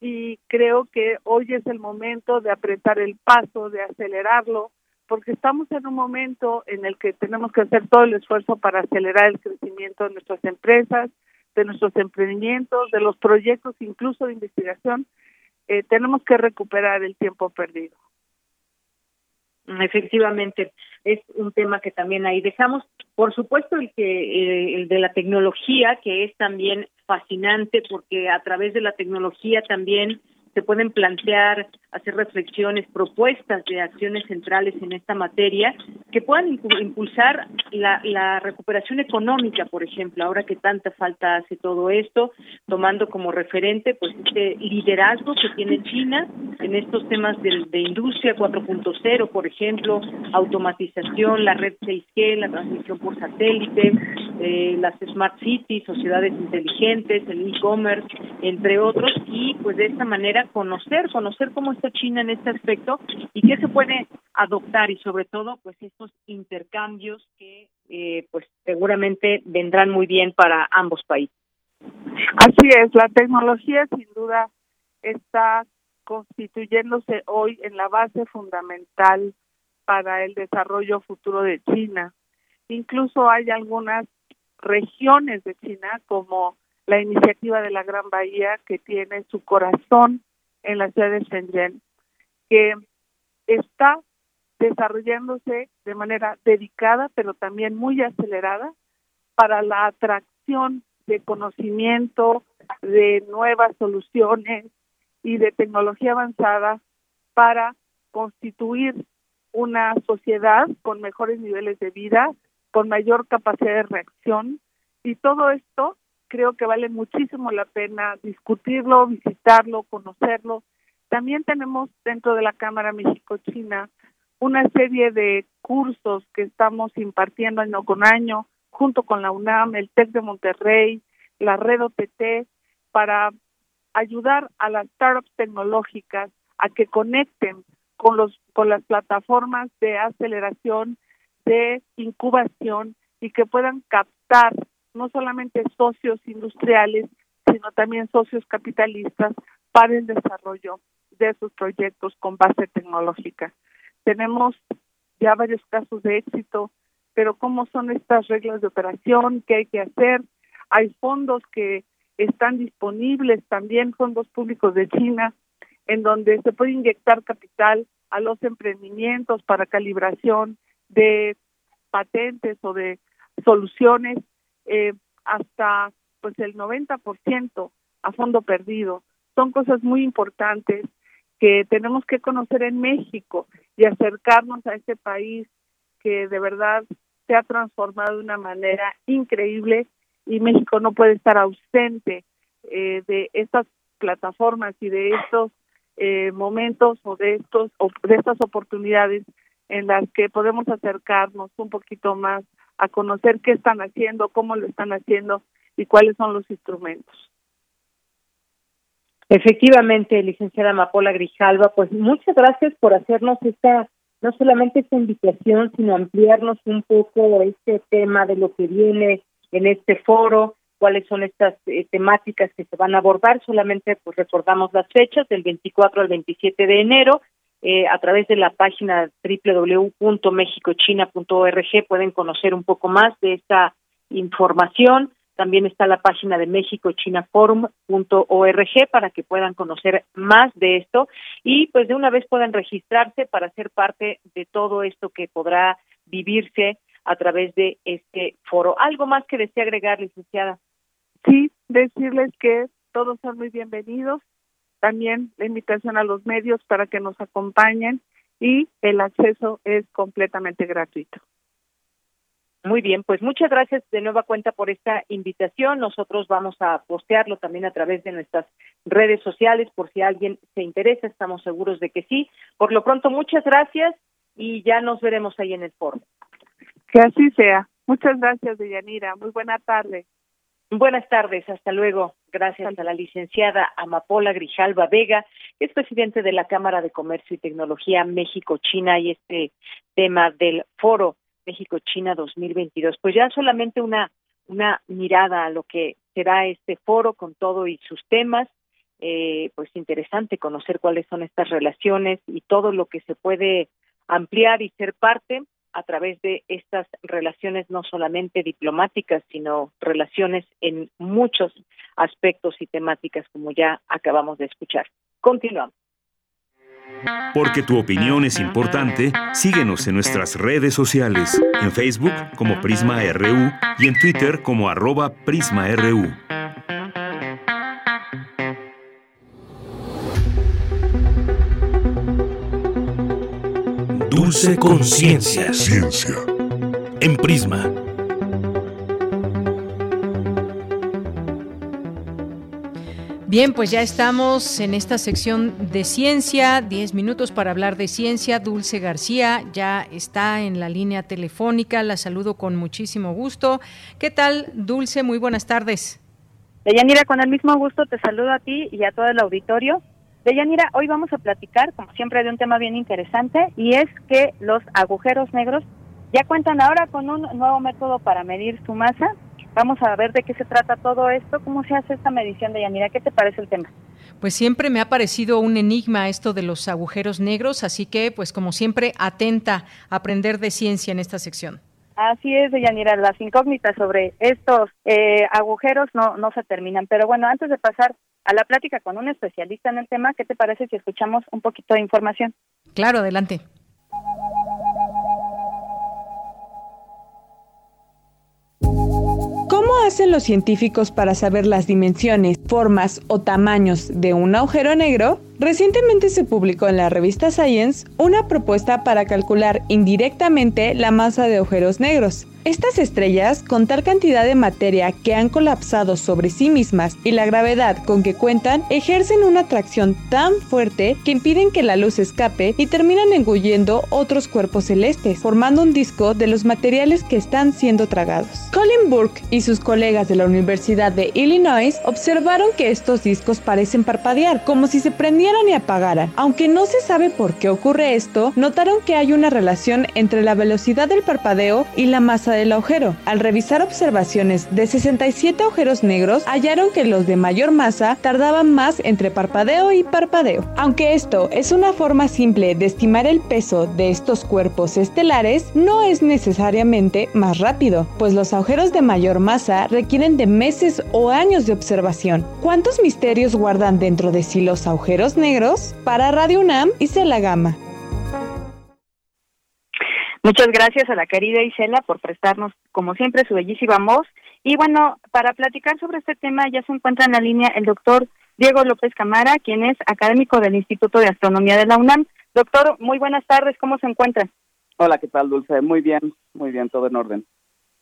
y creo que hoy es el momento de apretar el paso, de acelerarlo, porque estamos en un momento en el que tenemos que hacer todo el esfuerzo para acelerar el crecimiento de nuestras empresas, de nuestros emprendimientos, de los proyectos incluso de investigación. Eh, tenemos que recuperar el tiempo perdido. Efectivamente, es un tema que también ahí dejamos. Por supuesto, el que eh, el de la tecnología, que es también fascinante porque a través de la tecnología también se pueden plantear, hacer reflexiones, propuestas de acciones centrales en esta materia que puedan impulsar la, recuperación económica, por ejemplo, ahora que tanta falta hace todo esto, tomando como referente pues este liderazgo que tiene China en estos temas de, de industria 4.0, por ejemplo, automatización, la red 6G, la transmisión por satélite, eh, las smart cities, sociedades inteligentes, el e-commerce, entre otros, y pues de esta manera conocer, conocer cómo está China en este aspecto y qué se puede adoptar y sobre todo pues estos intercambios que eh, pues seguramente vendrán muy bien para ambos países. Así es, la tecnología sin duda está constituyéndose hoy en la base fundamental para el desarrollo futuro de China. Incluso hay algunas regiones de China como la iniciativa de la Gran Bahía que tiene su corazón en la ciudad de Shenzhen, que está desarrollándose de manera dedicada, pero también muy acelerada para la atracción de conocimiento, de nuevas soluciones y de tecnología avanzada para constituir una sociedad con mejores niveles de vida, con mayor capacidad de reacción. Y todo esto creo que vale muchísimo la pena discutirlo, visitarlo, conocerlo. También tenemos dentro de la Cámara México-China una serie de cursos que estamos impartiendo año con año, junto con la UNAM, el TEC de Monterrey, la Red OTT, para ayudar a las startups tecnológicas a que conecten con los con las plataformas de aceleración, de incubación y que puedan captar no solamente socios industriales, sino también socios capitalistas para el desarrollo de sus proyectos con base tecnológica. Tenemos ya varios casos de éxito, pero ¿cómo son estas reglas de operación? ¿Qué hay que hacer? Hay fondos que están disponibles, también fondos públicos de China, en donde se puede inyectar capital a los emprendimientos para calibración de patentes o de soluciones eh, hasta pues el 90% a fondo perdido. Son cosas muy importantes que tenemos que conocer en México y acercarnos a este país que de verdad se ha transformado de una manera increíble y México no puede estar ausente eh, de estas plataformas y de estos eh, momentos o de estos o de estas oportunidades en las que podemos acercarnos un poquito más a conocer qué están haciendo, cómo lo están haciendo y cuáles son los instrumentos. Efectivamente, licenciada Mapola Grijalva, pues muchas gracias por hacernos esta, no solamente esta invitación, sino ampliarnos un poco este tema de lo que viene en este foro, cuáles son estas eh, temáticas que se van a abordar. Solamente pues recordamos las fechas del 24 al 27 de enero eh, a través de la página www.mexicochina.org pueden conocer un poco más de esta información. También está la página de mexicochinaforum.org para que puedan conocer más de esto y pues de una vez puedan registrarse para ser parte de todo esto que podrá vivirse a través de este foro. ¿Algo más que desea agregar, licenciada? Sí, decirles que todos son muy bienvenidos también la invitación a los medios para que nos acompañen y el acceso es completamente gratuito. Muy bien, pues muchas gracias de nueva cuenta por esta invitación. Nosotros vamos a postearlo también a través de nuestras redes sociales por si alguien se interesa, estamos seguros de que sí. Por lo pronto, muchas gracias y ya nos veremos ahí en el foro. Que así sea. Muchas gracias, Deyanira. Muy buena tarde. Buenas tardes, hasta luego. Gracias a la licenciada Amapola Grijalva Vega, que es presidente de la Cámara de Comercio y Tecnología México-China y este tema del foro México-China 2022. Pues ya solamente una, una mirada a lo que será este foro con todo y sus temas. Eh, pues interesante conocer cuáles son estas relaciones y todo lo que se puede ampliar y ser parte a través de estas relaciones no solamente diplomáticas, sino relaciones en muchos aspectos y temáticas, como ya acabamos de escuchar. Continuamos. Porque tu opinión es importante, síguenos en nuestras redes sociales, en Facebook como Prisma RU y en Twitter como arroba PrismaRU. Dulce Conciencia. Ciencia. En Prisma. Bien, pues ya estamos en esta sección de ciencia, 10 minutos para hablar de ciencia. Dulce García ya está en la línea telefónica, la saludo con muchísimo gusto. ¿Qué tal, Dulce? Muy buenas tardes. Deyanira, con el mismo gusto te saludo a ti y a todo el auditorio. Deyanira, hoy vamos a platicar, como siempre, de un tema bien interesante y es que los agujeros negros ya cuentan ahora con un nuevo método para medir su masa. Vamos a ver de qué se trata todo esto, cómo se hace esta medición, Deyanira. ¿Qué te parece el tema? Pues siempre me ha parecido un enigma esto de los agujeros negros, así que, pues como siempre, atenta a aprender de ciencia en esta sección. Así es, Yanira, las incógnitas sobre estos eh, agujeros no, no se terminan. Pero bueno, antes de pasar a la plática con un especialista en el tema, ¿qué te parece si escuchamos un poquito de información? Claro, adelante. ¿Cómo hacen los científicos para saber las dimensiones, formas o tamaños de un agujero negro? Recientemente se publicó en la revista Science una propuesta para calcular indirectamente la masa de agujeros negros. Estas estrellas, con tal cantidad de materia que han colapsado sobre sí mismas y la gravedad con que cuentan, ejercen una atracción tan fuerte que impiden que la luz escape y terminan engullendo otros cuerpos celestes, formando un disco de los materiales que están siendo tragados. Colin Burke y sus colegas de la Universidad de Illinois observaron que estos discos parecen parpadear, como si se prendieran y apagaran. Aunque no se sabe por qué ocurre esto, notaron que hay una relación entre la velocidad del parpadeo y la masa del agujero. Al revisar observaciones de 67 agujeros negros, hallaron que los de mayor masa tardaban más entre parpadeo y parpadeo. Aunque esto es una forma simple de estimar el peso de estos cuerpos estelares, no es necesariamente más rápido, pues los agujeros de mayor masa requieren de meses o años de observación. ¿Cuántos misterios guardan dentro de sí los agujeros negros? Para Radio UNAM y la Gama. Muchas gracias a la querida Isela por prestarnos, como siempre, su bellísima voz. Y bueno, para platicar sobre este tema ya se encuentra en la línea el doctor Diego López Camara, quien es académico del Instituto de Astronomía de la UNAM. Doctor, muy buenas tardes, ¿cómo se encuentra? Hola, ¿qué tal, Dulce? Muy bien, muy bien, todo en orden.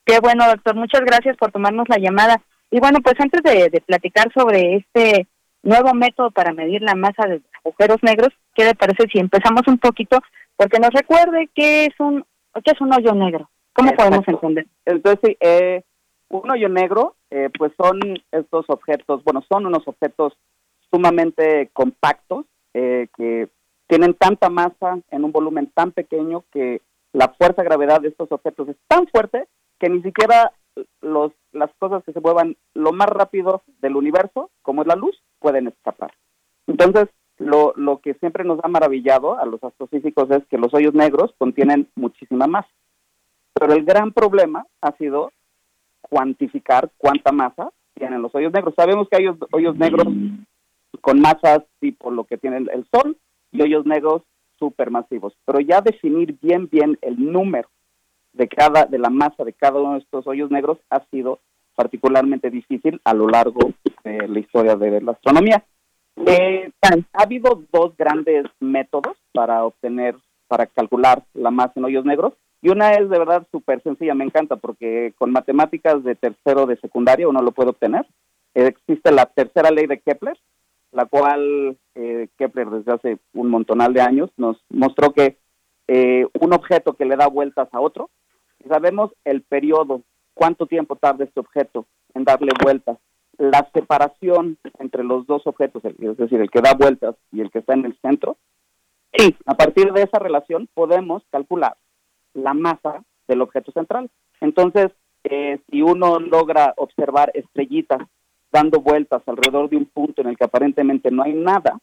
Qué bueno, doctor, muchas gracias por tomarnos la llamada. Y bueno, pues antes de, de platicar sobre este nuevo método para medir la masa de agujeros negros, ¿qué le parece si empezamos un poquito porque nos recuerde qué es un qué es un hoyo negro. ¿Cómo podemos entender? Entonces, eh, un hoyo negro, eh, pues son estos objetos, bueno, son unos objetos sumamente compactos eh, que tienen tanta masa en un volumen tan pequeño que la fuerza de gravedad de estos objetos es tan fuerte que ni siquiera los, las cosas que se muevan lo más rápido del universo, como es la luz, pueden escapar. Entonces, lo, lo que siempre nos ha maravillado a los astrofísicos es que los hoyos negros contienen muchísima masa. Pero el gran problema ha sido cuantificar cuánta masa tienen los hoyos negros. Sabemos que hay hoyos, negros con masas tipo lo que tiene el Sol y hoyos negros supermasivos, pero ya definir bien bien el número de cada de la masa de cada uno de estos hoyos negros ha sido particularmente difícil a lo largo de la historia de la astronomía. Eh, ha habido dos grandes métodos para obtener, para calcular la masa en hoyos negros. Y una es de verdad súper sencilla, me encanta, porque con matemáticas de tercero de secundaria uno lo puede obtener. existe la tercera ley de Kepler, la cual eh, Kepler desde hace un montonal de años nos mostró que eh, un objeto que le da vueltas a otro, sabemos el periodo, cuánto tiempo tarda este objeto en darle vueltas la separación entre los dos objetos, es decir, el que da vueltas y el que está en el centro, sí. a partir de esa relación podemos calcular la masa del objeto central. Entonces, eh, si uno logra observar estrellitas dando vueltas alrededor de un punto en el que aparentemente no hay nada,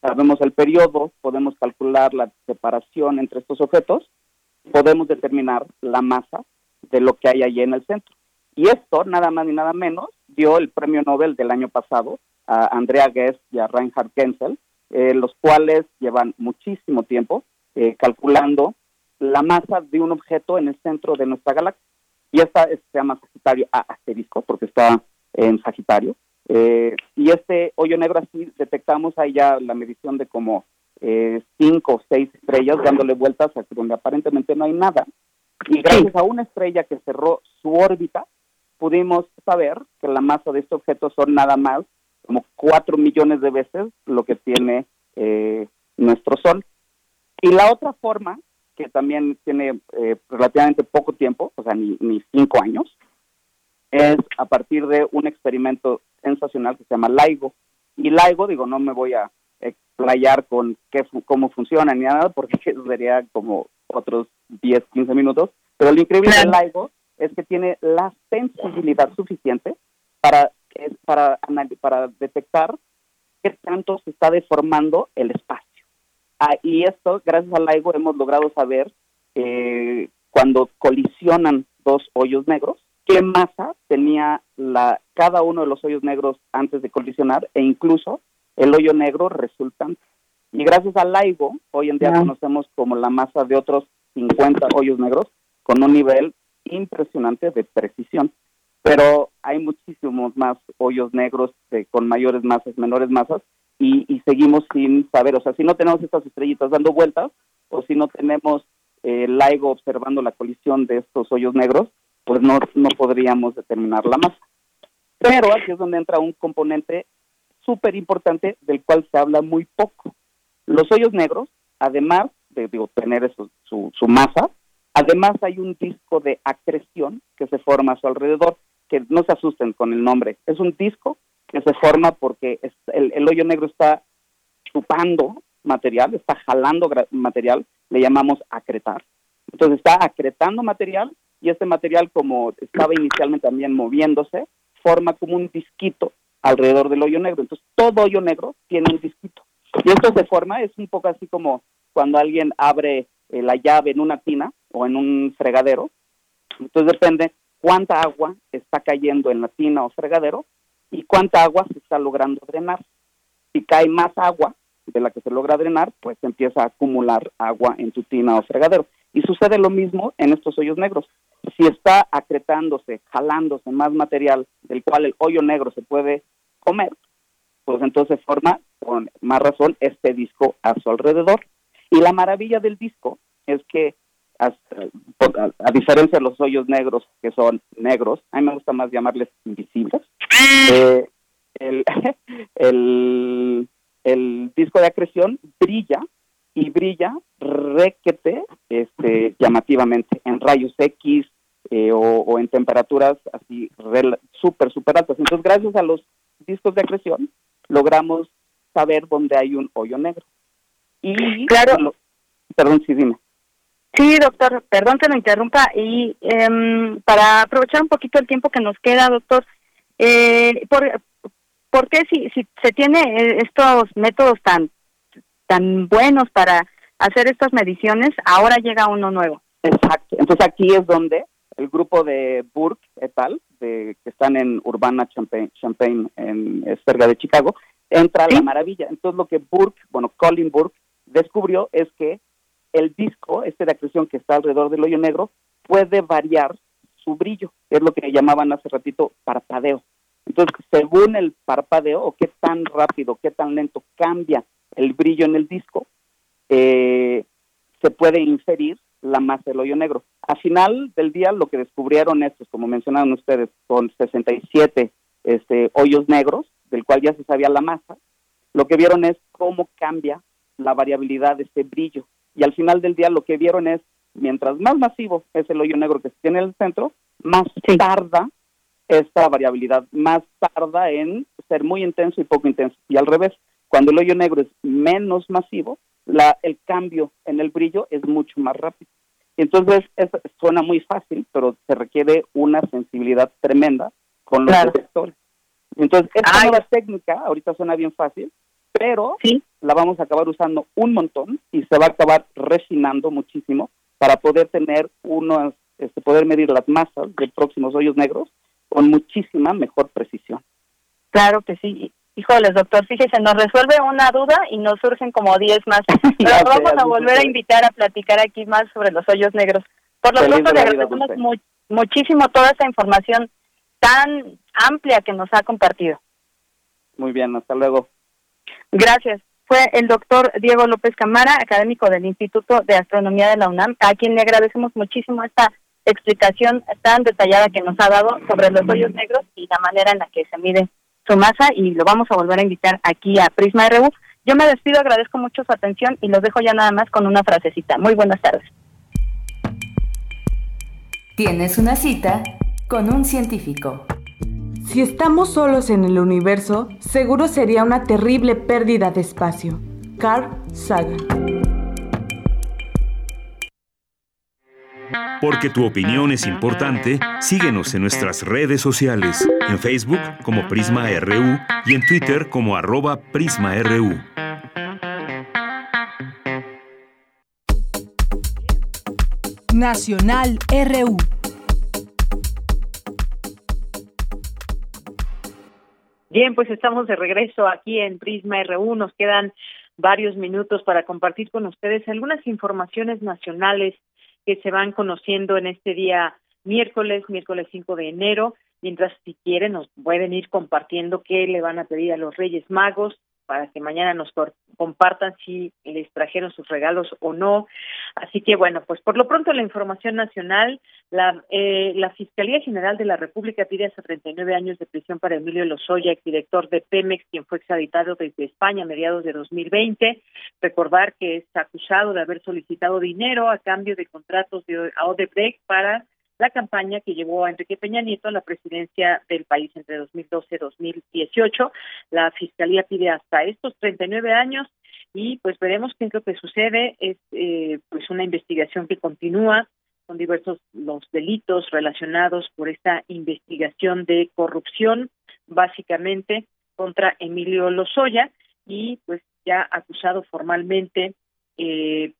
sabemos el periodo, podemos calcular la separación entre estos objetos, podemos determinar la masa de lo que hay allí en el centro. Y esto, nada más ni nada menos, dio el premio Nobel del año pasado a Andrea Ghez y a Reinhard Genzel, eh, los cuales llevan muchísimo tiempo eh, calculando la masa de un objeto en el centro de nuestra galaxia. Y esta se llama Sagitario A asterisco, porque está en Sagitario. Eh, y este hoyo negro así detectamos ahí ya la medición de como cinco o seis estrellas dándole vueltas a donde aparentemente no hay nada. Y gracias a una estrella que cerró su órbita, pudimos saber que la masa de este objeto son nada más como cuatro millones de veces lo que tiene eh, nuestro Sol. Y la otra forma, que también tiene eh, relativamente poco tiempo, o sea, ni, ni cinco años, es a partir de un experimento sensacional que se llama LIGO. Y LIGO, digo, no me voy a explayar con qué, cómo funciona ni nada, porque <laughs> sería como otros 10, 15 minutos, pero lo increíble de LIGO es que tiene la sensibilidad suficiente para, para, para detectar qué tanto se está deformando el espacio. Ah, y esto, gracias al LIGO, hemos logrado saber eh, cuando colisionan dos hoyos negros, qué masa tenía la, cada uno de los hoyos negros antes de colisionar e incluso el hoyo negro resultante. Y gracias al LIGO, hoy en día conocemos como la masa de otros 50 hoyos negros con un nivel impresionante de precisión. Pero hay muchísimos más hoyos negros con mayores masas, menores masas, y, y, seguimos sin saber, o sea, si no tenemos estas estrellitas dando vueltas, o si no tenemos eh, LIGO observando la colisión de estos hoyos negros, pues no, no podríamos determinar la masa. Pero aquí es donde entra un componente súper importante del cual se habla muy poco. Los hoyos negros, además de, de obtener su, su masa, además hay un disco de acreción que se forma a su alrededor, que no se asusten con el nombre, es un disco que se forma porque el, el hoyo negro está chupando material, está jalando material, le llamamos acretar. Entonces está acretando material y este material, como estaba inicialmente también moviéndose, forma como un disquito alrededor del hoyo negro. Entonces todo hoyo negro tiene un disquito. Y esto se forma, es un poco así como cuando alguien abre eh, la llave en una tina o en un fregadero. Entonces depende cuánta agua está cayendo en la tina o fregadero y cuánta agua se está logrando drenar. Si cae más agua de la que se logra drenar, pues empieza a acumular agua en tu tina o fregadero. Y sucede lo mismo en estos hoyos negros. Si está acretándose, jalándose más material del cual el hoyo negro se puede comer, pues entonces forma con más razón este disco a su alrededor. Y la maravilla del disco es que, a, diferencia de los hoyos negros que son negros, a mí me gusta más llamarles invisibles, eh, el, <laughs> el, disco de acreción brilla y brilla requete este, llamativamente en rayos X eh, o, en temperaturas así súper, súper altas. Entonces, gracias a los discos de acreción, logramos saber dónde hay un hoyo negro. Y, claro, perdón, sí, dime. Sí, doctor, perdón que lo interrumpa. Y em, para aprovechar un poquito el tiempo que nos queda, doctor, eh, por, ¿por qué si, si se tiene eh, estos métodos tan, tan buenos para hacer estas mediciones, ahora llega uno nuevo? Exacto. Entonces aquí es donde el grupo de Burke et al, de, que están en Urbana Champaign, Champaign en cerca de Chicago, entra a la maravilla. Entonces lo que Burke, bueno, Colin Burke, descubrió es que el disco, este de acreción que está alrededor del hoyo negro, puede variar su brillo. Es lo que llamaban hace ratito parpadeo. Entonces, según el parpadeo o qué tan rápido, qué tan lento cambia el brillo en el disco, eh, se puede inferir la masa del hoyo negro. A final del día, lo que descubrieron estos, como mencionaron ustedes, con 67 este, hoyos negros, del cual ya se sabía la masa, lo que vieron es cómo cambia la variabilidad de este brillo. Y al final del día, lo que vieron es, mientras más masivo es el hoyo negro que se tiene en el centro, más tarda esta variabilidad más tarda en ser muy intenso y poco intenso. Y al revés, cuando el hoyo negro es menos masivo, la, el cambio en el brillo es mucho más rápido. Entonces, suena muy fácil, pero se requiere una sensibilidad tremenda con los detectores. Entonces, esta nueva técnica, ahorita suena bien fácil, pero la vamos a acabar usando un montón y se va a acabar refinando muchísimo para poder tener unos, este, poder medir las masas de próximos hoyos negros con muchísima mejor precisión. Claro que sí. Híjoles, doctor, fíjese, nos resuelve una duda y nos surgen como 10 más. <laughs> Pero vamos a volver a invitar a platicar aquí más sobre los hoyos negros. Por lo pronto le agradecemos muchísimo toda esta información tan amplia que nos ha compartido. Muy bien, hasta luego. Gracias. Fue el doctor Diego López Camara, académico del Instituto de Astronomía de la UNAM, a quien le agradecemos muchísimo esta explicación tan detallada que nos ha dado sobre los hoyos negros y la manera en la que se mide su masa y lo vamos a volver a invitar aquí a Prisma RU. Yo me despido, agradezco mucho su atención y los dejo ya nada más con una frasecita. Muy buenas tardes. Tienes una cita con un científico. Si estamos solos en el universo, seguro sería una terrible pérdida de espacio. Carl Sagan. Porque tu opinión es importante, síguenos en nuestras redes sociales, en Facebook como Prisma RU y en Twitter como arroba PrismaRU. Nacional RU. Bien, pues estamos de regreso aquí en Prisma RU. Nos quedan varios minutos para compartir con ustedes algunas informaciones nacionales que se van conociendo en este día miércoles, miércoles 5 de enero. Mientras, si quieren, nos pueden ir compartiendo qué le van a pedir a los Reyes Magos, para que mañana nos compartan si les trajeron sus regalos o no. Así que bueno, pues por lo pronto la información nacional, la, eh, la Fiscalía General de la República pide hasta 39 años de prisión para Emilio Lozoya, exdirector de Pemex, quien fue extraditado desde España a mediados de 2020. Recordar que es acusado de haber solicitado dinero a cambio de contratos de Odebrecht para la campaña que llevó a Enrique Peña Nieto a la presidencia del país entre 2012 y 2018. La Fiscalía pide hasta estos 39 años y pues veremos qué es lo que sucede. Es eh, pues una investigación que continúa con diversos los delitos relacionados por esta investigación de corrupción, básicamente contra Emilio Lozoya y pues ya acusado formalmente eh,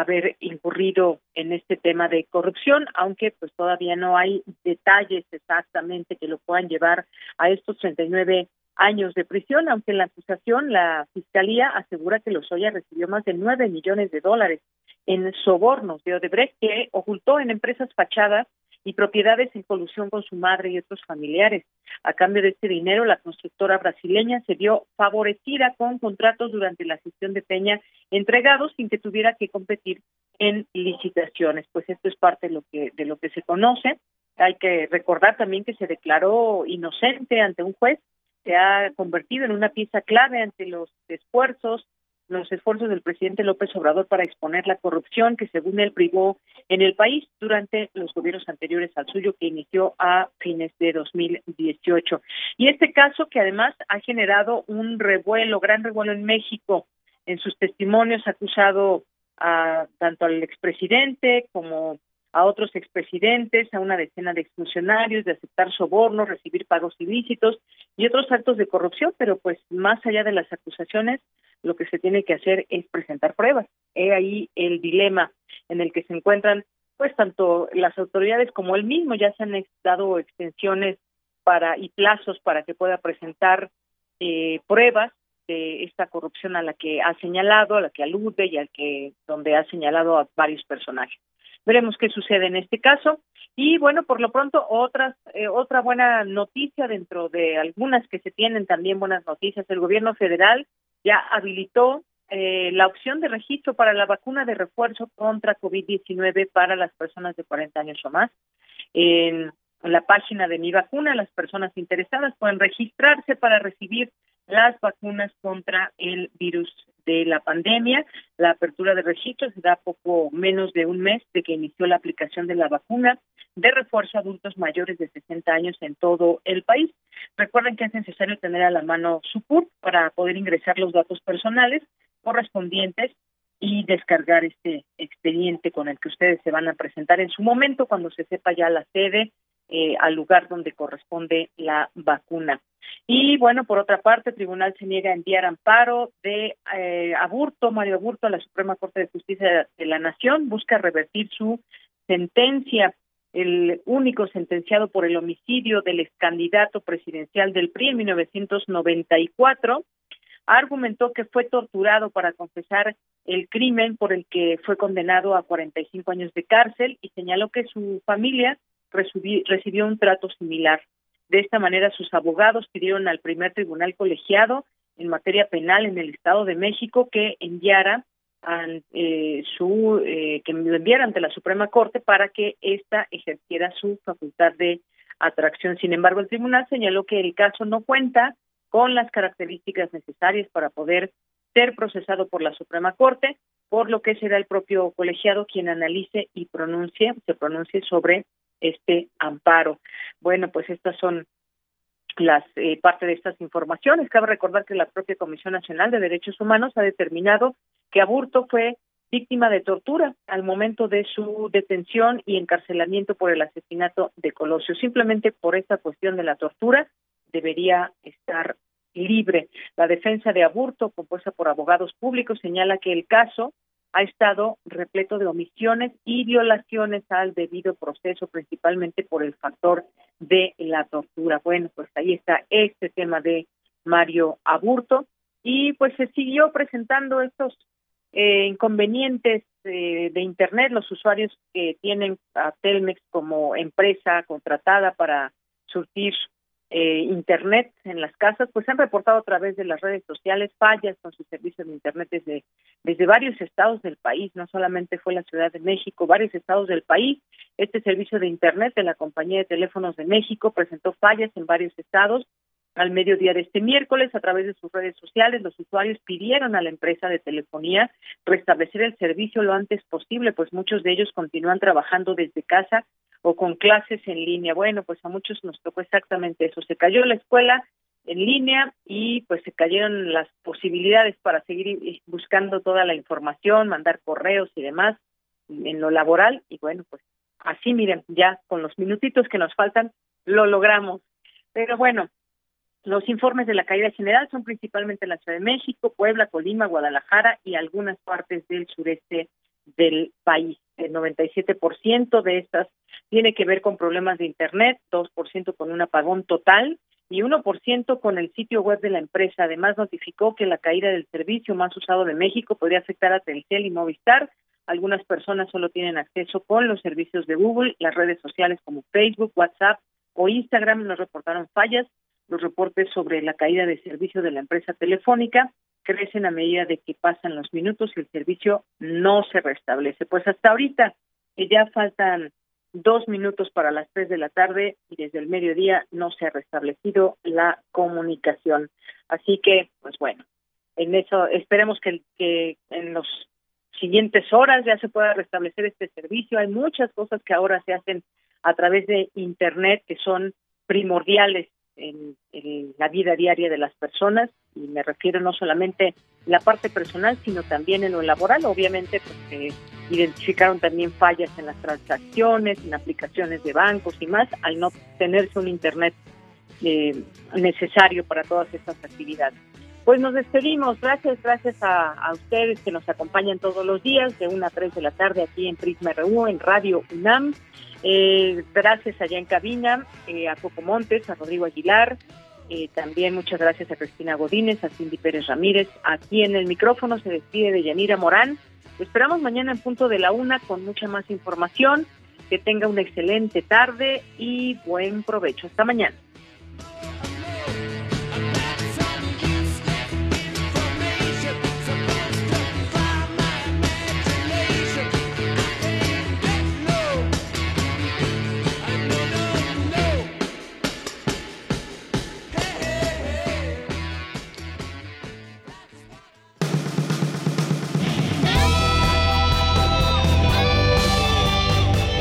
haber incurrido en este tema de corrupción, aunque pues todavía no hay detalles exactamente que lo puedan llevar a estos 39 años de prisión, aunque en la acusación la fiscalía asegura que Lozoya recibió más de 9 millones de dólares en sobornos de Odebrecht que ocultó en empresas fachadas y propiedades en colusión con su madre y otros familiares. A cambio de este dinero, la constructora brasileña se vio favorecida con contratos durante la gestión de Peña entregados sin que tuviera que competir en licitaciones. Pues esto es parte de lo que de lo que se conoce. Hay que recordar también que se declaró inocente ante un juez, se ha convertido en una pieza clave ante los esfuerzos los esfuerzos del presidente López Obrador para exponer la corrupción que según él privó en el país durante los gobiernos anteriores al suyo que inició a fines de 2018. Y este caso que además ha generado un revuelo, gran revuelo en México, en sus testimonios ha acusado a tanto al expresidente como a otros expresidentes, a una decena de exfuncionarios, de aceptar sobornos, recibir pagos ilícitos y otros actos de corrupción, pero pues más allá de las acusaciones, lo que se tiene que hacer es presentar pruebas. He ahí el dilema en el que se encuentran pues tanto las autoridades como él mismo ya se han dado extensiones para y plazos para que pueda presentar eh, pruebas de esta corrupción a la que ha señalado, a la que alude y al que donde ha señalado a varios personajes. Veremos qué sucede en este caso. Y bueno, por lo pronto, otras, eh, otra buena noticia dentro de algunas que se tienen también buenas noticias. El gobierno federal ya habilitó eh, la opción de registro para la vacuna de refuerzo contra COVID-19 para las personas de 40 años o más. En la página de Mi Vacuna, las personas interesadas pueden registrarse para recibir las vacunas contra el virus de la pandemia. La apertura de registro se da poco menos de un mes de que inició la aplicación de la vacuna de refuerzo a adultos mayores de 60 años en todo el país. Recuerden que es necesario tener a la mano su CURP para poder ingresar los datos personales correspondientes y descargar este expediente con el que ustedes se van a presentar en su momento cuando se sepa ya la sede eh, al lugar donde corresponde la vacuna. Y bueno, por otra parte, el tribunal se niega a enviar amparo de eh, Aburto, Mario Aburto, a la Suprema Corte de Justicia de la Nación, busca revertir su sentencia. El único sentenciado por el homicidio del ex candidato presidencial del PRI en 1994 argumentó que fue torturado para confesar el crimen por el que fue condenado a 45 años de cárcel y señaló que su familia recibió un trato similar. De esta manera, sus abogados pidieron al primer tribunal colegiado en materia penal en el Estado de México que enviara eh, su eh, que lo enviara ante la Suprema Corte para que ésta ejerciera su facultad de atracción. Sin embargo, el tribunal señaló que el caso no cuenta con las características necesarias para poder ser procesado por la Suprema Corte, por lo que será el propio colegiado quien analice y pronuncie, se pronuncie sobre este amparo. Bueno, pues estas son las eh, parte de estas informaciones. Cabe recordar que la propia Comisión Nacional de Derechos Humanos ha determinado que Aburto fue víctima de tortura al momento de su detención y encarcelamiento por el asesinato de Colosio. Simplemente por esta cuestión de la tortura debería estar libre. La defensa de Aburto, compuesta por abogados públicos, señala que el caso ha estado repleto de omisiones y violaciones al debido proceso, principalmente por el factor de la tortura. Bueno, pues ahí está este tema de Mario Aburto y pues se siguió presentando estos eh, inconvenientes eh, de Internet, los usuarios que tienen a Telmex como empresa contratada para surtir eh, Internet en las casas, pues han reportado a través de las redes sociales fallas con sus servicios de Internet desde, desde varios estados del país, no solamente fue la Ciudad de México, varios estados del país. Este servicio de Internet de la Compañía de Teléfonos de México presentó fallas en varios estados. Al mediodía de este miércoles, a través de sus redes sociales, los usuarios pidieron a la empresa de telefonía restablecer el servicio lo antes posible, pues muchos de ellos continúan trabajando desde casa o con clases en línea. Bueno, pues a muchos nos tocó exactamente eso. Se cayó la escuela en línea y pues se cayeron las posibilidades para seguir buscando toda la información, mandar correos y demás en lo laboral y bueno, pues así miren, ya con los minutitos que nos faltan lo logramos. Pero bueno, los informes de la caída general son principalmente en la Ciudad de México, Puebla, Colima, Guadalajara y algunas partes del sureste del país. El 97% de estas tiene que ver con problemas de Internet, 2% con un apagón total y 1% con el sitio web de la empresa. Además, notificó que la caída del servicio más usado de México podría afectar a Telcel y Movistar. Algunas personas solo tienen acceso con los servicios de Google, las redes sociales como Facebook, WhatsApp o Instagram nos reportaron fallas. Los reportes sobre la caída de servicio de la empresa telefónica crecen a medida de que pasan los minutos y el servicio no se restablece. Pues hasta ahorita, que ya faltan dos minutos para las tres de la tarde y desde el mediodía no se ha restablecido la comunicación. Así que, pues bueno, en eso esperemos que, que en los siguientes horas ya se pueda restablecer este servicio. Hay muchas cosas que ahora se hacen a través de Internet que son primordiales en, la vida diaria de las personas y me refiero no solamente la parte personal sino también en lo laboral obviamente porque identificaron también fallas en las transacciones en aplicaciones de bancos y más al no tenerse un internet eh, necesario para todas estas actividades pues nos despedimos gracias gracias a, a, ustedes que nos acompañan todos los días de 1 a 3 de la tarde aquí en Prisma RU en Radio UNAM eh, gracias allá en cabina, eh, a Coco Montes, a Rodrigo Aguilar, eh, también muchas gracias a Cristina Godínez, a Cindy Pérez Ramírez. Aquí en el micrófono se despide de Yanira Morán. esperamos mañana en punto de la una con mucha más información. Que tenga una excelente tarde y buen provecho. Hasta mañana.